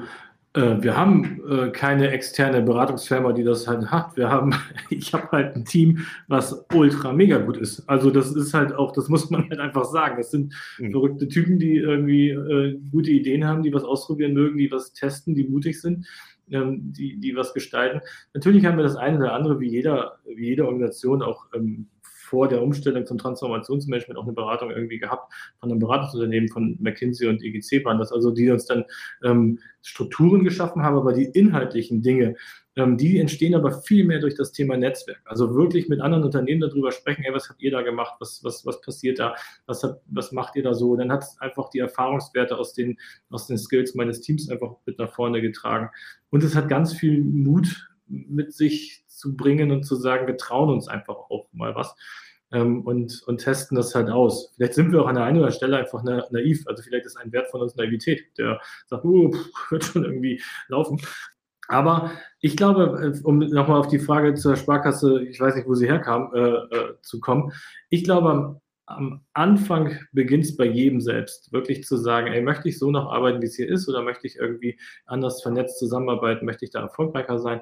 wir haben äh, keine externe Beratungsfirma, die das halt hat. Wir haben, ich habe halt ein Team, was ultra mega gut ist. Also das ist halt auch, das muss man halt einfach sagen. Das sind mhm. verrückte Typen, die irgendwie äh, gute Ideen haben, die was ausprobieren mögen, die was testen, die mutig sind, ähm, die, die was gestalten. Natürlich haben wir das eine oder andere, wie jeder, wie jede Organisation auch ähm, vor der Umstellung zum Transformationsmanagement auch eine Beratung irgendwie gehabt von einem Beratungsunternehmen von McKinsey und EGC waren das, also die uns dann ähm, Strukturen geschaffen haben, aber die inhaltlichen Dinge, ähm, die entstehen aber viel mehr durch das Thema Netzwerk. Also wirklich mit anderen Unternehmen darüber sprechen, hey, was habt ihr da gemacht, was, was, was passiert da, was, hat, was macht ihr da so? Und dann hat es einfach die Erfahrungswerte aus den, aus den Skills meines Teams einfach mit nach vorne getragen. Und es hat ganz viel Mut mit sich zu bringen und zu sagen, wir trauen uns einfach auch mal was. Ähm, und, und testen das halt aus. Vielleicht sind wir auch an der einen oder anderen Stelle einfach naiv. Also vielleicht ist ein Wert von uns Naivität, der sagt, uh, wird schon irgendwie laufen. Aber ich glaube, äh, um nochmal auf die Frage zur Sparkasse, ich weiß nicht, wo sie herkam, äh, äh, zu kommen. Ich glaube, am Anfang beginnt es bei jedem selbst, wirklich zu sagen, ey, möchte ich so noch arbeiten, wie es hier ist, oder möchte ich irgendwie anders vernetzt zusammenarbeiten, möchte ich da erfolgreicher sein?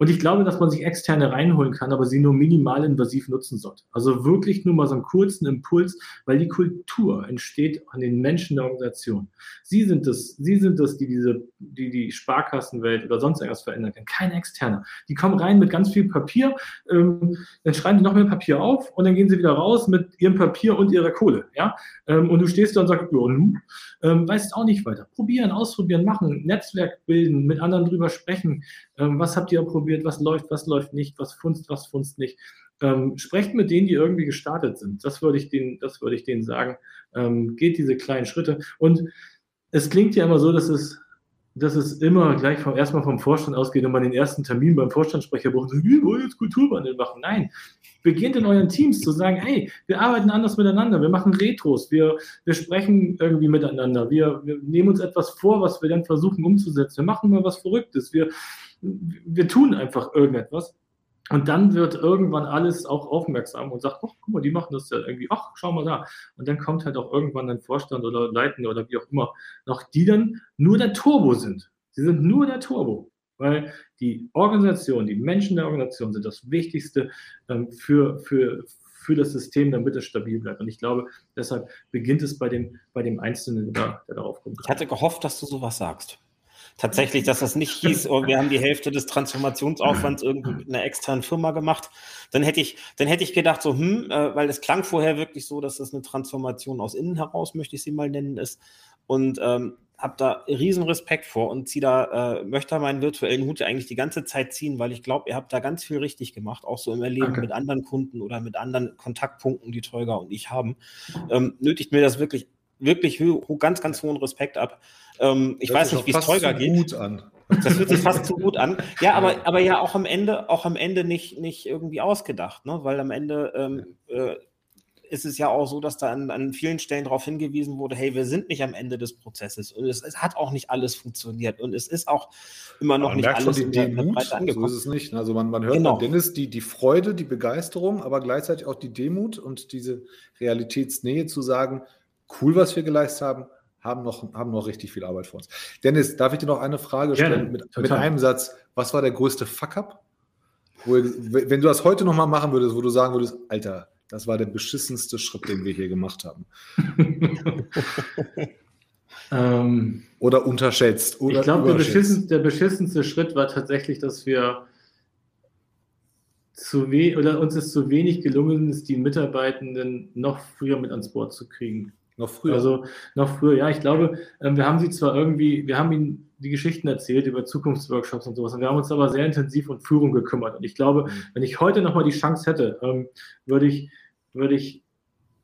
Und ich glaube, dass man sich externe reinholen kann, aber sie nur minimal invasiv nutzen sollte. Also wirklich nur mal so einen kurzen Impuls, weil die Kultur entsteht an den Menschen der Organisation. Sie sind es, sie sind es, die diese, die die Sparkassenwelt oder sonst irgendwas verändern können. Keine externe. Die kommen rein mit ganz viel Papier, ähm, dann schreiben die noch mehr Papier auf und dann gehen sie wieder raus mit ihrem Papier und ihrer Kohle. Ja, ähm, und du stehst da und sagst, ja, nun, ähm, weißt auch nicht weiter. Probieren, ausprobieren, machen, Netzwerk bilden, mit anderen drüber sprechen. Ähm, was habt ihr probiert? was läuft, was läuft nicht, was funzt, was funzt nicht. Ähm, sprecht mit denen, die irgendwie gestartet sind. Das würde ich denen, ich denen sagen. Ähm, geht diese kleinen Schritte. Und es klingt ja immer so, dass es, dass es immer gleich vom, erstmal vom Vorstand ausgeht und man den ersten Termin beim Vorstandssprecher braucht, wir wollen jetzt Kulturwandel machen. Nein, beginnt in euren Teams zu sagen, hey, wir arbeiten anders miteinander, wir machen Retros, wir, wir sprechen irgendwie miteinander, wir, wir nehmen uns etwas vor, was wir dann versuchen umzusetzen, wir machen mal was Verrücktes, wir, wir tun einfach irgendetwas. Und dann wird irgendwann alles auch aufmerksam und sagt, ach, guck mal, die machen das ja irgendwie, ach, schau mal da. Und dann kommt halt auch irgendwann ein Vorstand oder Leitende oder wie auch immer noch, die dann nur der Turbo sind. Sie sind nur der Turbo, weil die Organisation, die Menschen der Organisation sind das Wichtigste ähm, für, für, für das System, damit es stabil bleibt. Und ich glaube, deshalb beginnt es bei dem, bei dem Einzelnen, der, der darauf kommt. Ich hatte gehofft, dass du sowas sagst tatsächlich, dass das nicht hieß, oh, wir haben die Hälfte des Transformationsaufwands irgendwie mit einer externen Firma gemacht. Dann hätte ich, dann hätte ich gedacht, so, hm, äh, weil es klang vorher wirklich so, dass das eine Transformation aus innen heraus, möchte ich sie mal nennen, ist. Und ähm, habe da riesen Respekt vor und ziehe da, äh, möchte meinen virtuellen Hut eigentlich die ganze Zeit ziehen, weil ich glaube, ihr habt da ganz viel richtig gemacht, auch so im Erleben Danke. mit anderen Kunden oder mit anderen Kontaktpunkten, die Tolga und ich haben. Ähm, nötigt mir das wirklich wirklich ganz, ganz hohen Respekt ab. Ähm, ich weiß nicht, wie es Teuger geht. Gut an. Das hört sich fast zu gut an. Ja, aber, aber ja auch am Ende, auch am Ende nicht, nicht irgendwie ausgedacht, ne? Weil am Ende ähm, äh, ist es ja auch so, dass da an, an vielen Stellen darauf hingewiesen wurde, hey, wir sind nicht am Ende des Prozesses und es, es hat auch nicht alles funktioniert und es ist auch immer noch nicht alles in der, Breite angekommen. So ist es nicht. Also man, man hört genau. Dennis die, die Freude, die Begeisterung, aber gleichzeitig auch die Demut und diese Realitätsnähe zu sagen, cool, was wir geleistet haben, haben noch, haben noch richtig viel Arbeit vor uns. Dennis, darf ich dir noch eine Frage stellen Gerne, mit, mit, einem Satz? Was war der größte Fuck-up? Wenn du das heute nochmal machen würdest, wo du sagen würdest, Alter, das war der beschissenste Schritt, den wir hier gemacht haben. ähm, oder unterschätzt. Oder ich glaube, der, beschissen, der beschissenste Schritt war tatsächlich, dass wir zu we oder uns ist zu wenig gelungen ist, die Mitarbeitenden noch früher mit ans Board zu kriegen. Noch früher? Also noch früher, ja. Ich glaube, ähm, wir haben sie zwar irgendwie, wir haben ihnen die Geschichten erzählt über Zukunftsworkshops und sowas. Und wir haben uns aber sehr intensiv um Führung gekümmert. Und ich glaube, mhm. wenn ich heute nochmal die Chance hätte, ähm, würde ich, würde ich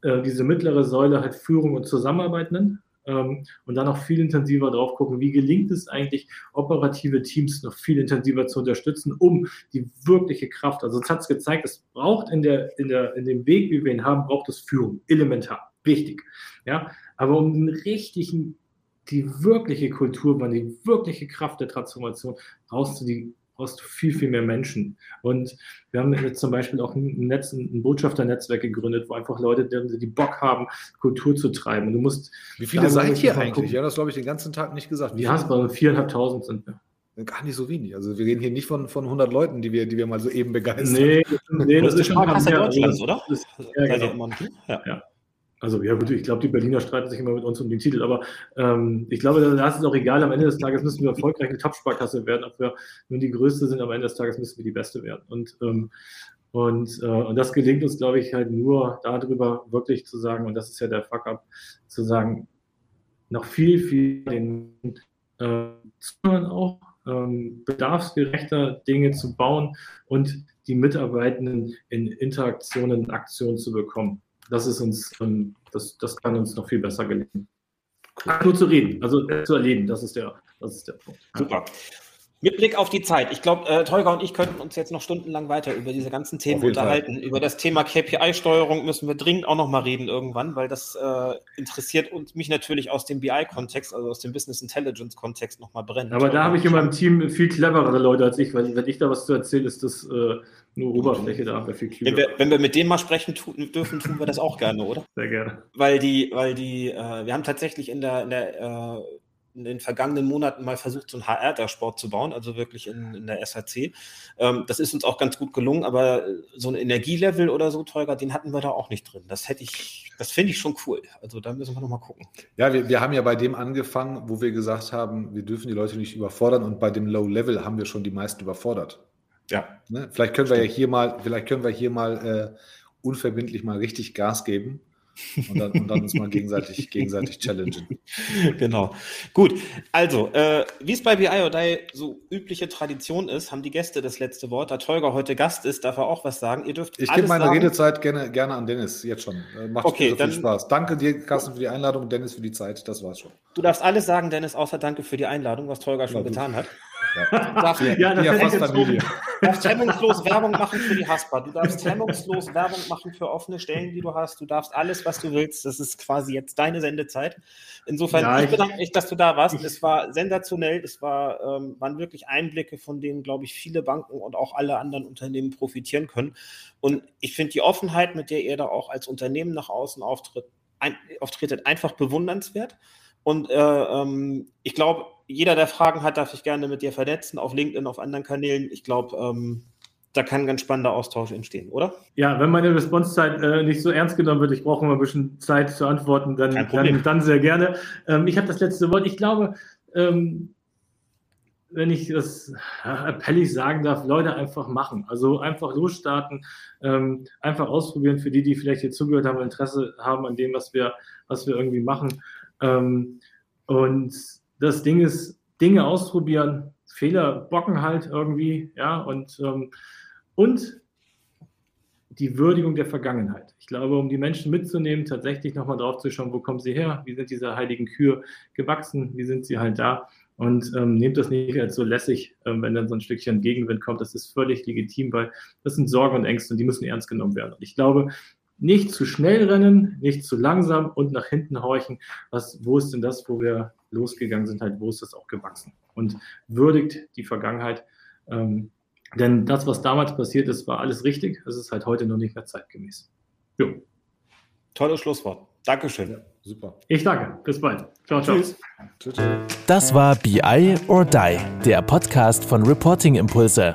äh, diese mittlere Säule halt Führung und Zusammenarbeit nennen ähm, und dann noch viel intensiver drauf gucken, wie gelingt es eigentlich, operative Teams noch viel intensiver zu unterstützen, um die wirkliche Kraft, also es hat es gezeigt, es braucht in, der, in, der, in dem Weg, wie wir ihn haben, braucht es Führung, elementar, wichtig. Ja? Aber um den richtigen, die wirkliche Kultur, die wirkliche Kraft der Transformation, brauchst du die brauchst du viel, viel mehr Menschen. Und wir haben jetzt zum Beispiel auch ein, Netz, ein Botschafternetzwerk gegründet, wo einfach Leute, die Bock haben, Kultur zu treiben. Und du musst. Wie viele seid ihr eigentlich? Gucken. Ja, das glaube ich den ganzen Tag nicht gesagt. Wie ja, es viereinhalbtausend sind wir. Gar nicht so wenig. Also wir reden hier nicht von, von 100 Leuten, die wir, die wir mal so eben begeistern. Nee, nee das, das ist schon Sparkasse Deutschlands, oder? Das, ja, genau. ja. ja. Also ja gut, ich glaube, die Berliner streiten sich immer mit uns um den Titel, aber ähm, ich glaube, da ist es auch egal. Am Ende des Tages müssen wir erfolgreich eine Top-Sparkasse werden. Ob wir nur die größte sind, am Ende des Tages müssen wir die beste werden. Und, ähm, Und, äh, und das gelingt uns, glaube ich, halt nur darüber wirklich zu sagen, und das ist ja der Fuck-up, zu sagen, noch viel, viel den äh, auch, ähm, bedarfsgerechter Dinge zu bauen und die Mitarbeitenden in Interaktionen, in Aktionen zu bekommen. Das ist uns, das, das kann uns noch viel besser gelingen. Cool. Nur zu reden, also zu erleben, das ist der, das ist der Punkt. Super. Mit Blick auf die Zeit. Ich glaube, äh, Tolga und ich könnten uns jetzt noch stundenlang weiter über diese ganzen Themen unterhalten. Fall. Über das Thema KPI-Steuerung müssen wir dringend auch noch mal reden irgendwann, weil das äh, interessiert uns mich natürlich aus dem BI-Kontext, also aus dem Business Intelligence-Kontext noch mal brennend. Aber da habe ich in meinem Team viel cleverere Leute als ich, weil wenn ich da was zu erzählen, ist das äh, nur Oberfläche, da haben wir viel cleverer. Wenn wir, wenn wir mit denen mal sprechen tun, dürfen, tun wir das auch gerne, oder? Sehr gerne. Weil die, weil die, äh, wir haben tatsächlich in der, in der äh, in den vergangenen Monaten mal versucht, so einen HR-Dashboard zu bauen, also wirklich in, in der SAC. Ähm, das ist uns auch ganz gut gelungen, aber so ein Energielevel oder so, Teuger, den hatten wir da auch nicht drin. Das hätte ich, das finde ich schon cool. Also da müssen wir nochmal gucken. Ja, wir, wir haben ja bei dem angefangen, wo wir gesagt haben, wir dürfen die Leute nicht überfordern und bei dem Low-Level haben wir schon die meisten überfordert. Ja. Ne? Vielleicht können wir ja hier mal, vielleicht können wir hier mal äh, unverbindlich mal richtig Gas geben und dann, und dann uns mal gegenseitig, gegenseitig challengen. Genau. Gut. Also, äh, wie es bei BI or Die so übliche Tradition ist, haben die Gäste das letzte Wort. Da Tolga heute Gast ist, darf er auch was sagen. Ihr dürft Ich gebe meine sagen. Redezeit gerne, gerne an Dennis, jetzt schon. Äh, macht okay, so viel Spaß. Danke dir, Carsten, für die Einladung, Dennis für die Zeit. Das war's schon. Du darfst alles sagen, Dennis, außer danke für die Einladung, was Tolga schon ja, getan hat. Ja, darfst, ja, ja fast Familie. Du darfst hemmungslos Werbung machen für die Haspa. Du darfst hemmungslos Werbung machen für offene Stellen, die du hast. Du darfst alles, was du willst. Das ist quasi jetzt deine Sendezeit. Insofern, ja, ich, bedanke mich, dass du da warst. es war sensationell. Es war, ähm, waren wirklich Einblicke, von denen, glaube ich, viele Banken und auch alle anderen Unternehmen profitieren können. Und ich finde die Offenheit, mit der ihr da auch als Unternehmen nach außen auftritt, ein, auftretet, einfach bewundernswert. Und äh, ähm, ich glaube, jeder, der Fragen hat, darf sich gerne mit dir vernetzen, auf LinkedIn, auf anderen Kanälen. Ich glaube, ähm, da kann ein ganz spannender Austausch entstehen, oder? Ja, wenn meine Responsezeit äh, nicht so ernst genommen wird, ich brauche immer ein bisschen Zeit zu antworten, dann, dann, dann, sehr gerne. Ähm, ich habe das letzte Wort. Ich glaube, ähm, wenn ich das appellig sagen darf, Leute einfach machen. Also einfach losstarten, ähm, einfach ausprobieren für die, die vielleicht hier zugehört haben, Interesse haben an dem, was wir, was wir irgendwie machen. Ähm, und das Ding ist, Dinge ausprobieren, Fehler bocken halt irgendwie, ja, und, ähm, und die Würdigung der Vergangenheit. Ich glaube, um die Menschen mitzunehmen, tatsächlich nochmal drauf zu schauen, wo kommen sie her, wie sind diese heiligen Kühe gewachsen, wie sind sie halt da und ähm, nehmt das nicht als so lässig, ähm, wenn dann so ein Stückchen Gegenwind kommt. Das ist völlig legitim, weil das sind Sorgen und Ängste und die müssen ernst genommen werden. Und ich glaube, nicht zu schnell rennen, nicht zu langsam und nach hinten horchen. Was, wo ist denn das, wo wir losgegangen sind, halt, wo ist das auch gewachsen? Und würdigt die Vergangenheit. Ähm, denn das, was damals passiert ist, war alles richtig. Es ist halt heute noch nicht mehr zeitgemäß. Jo. Tolles Schlusswort. Dankeschön. Ja, super. Ich danke. Bis bald. Ciao, ciao. Tschüss. Das war BI or Die, der Podcast von Reporting Impulse.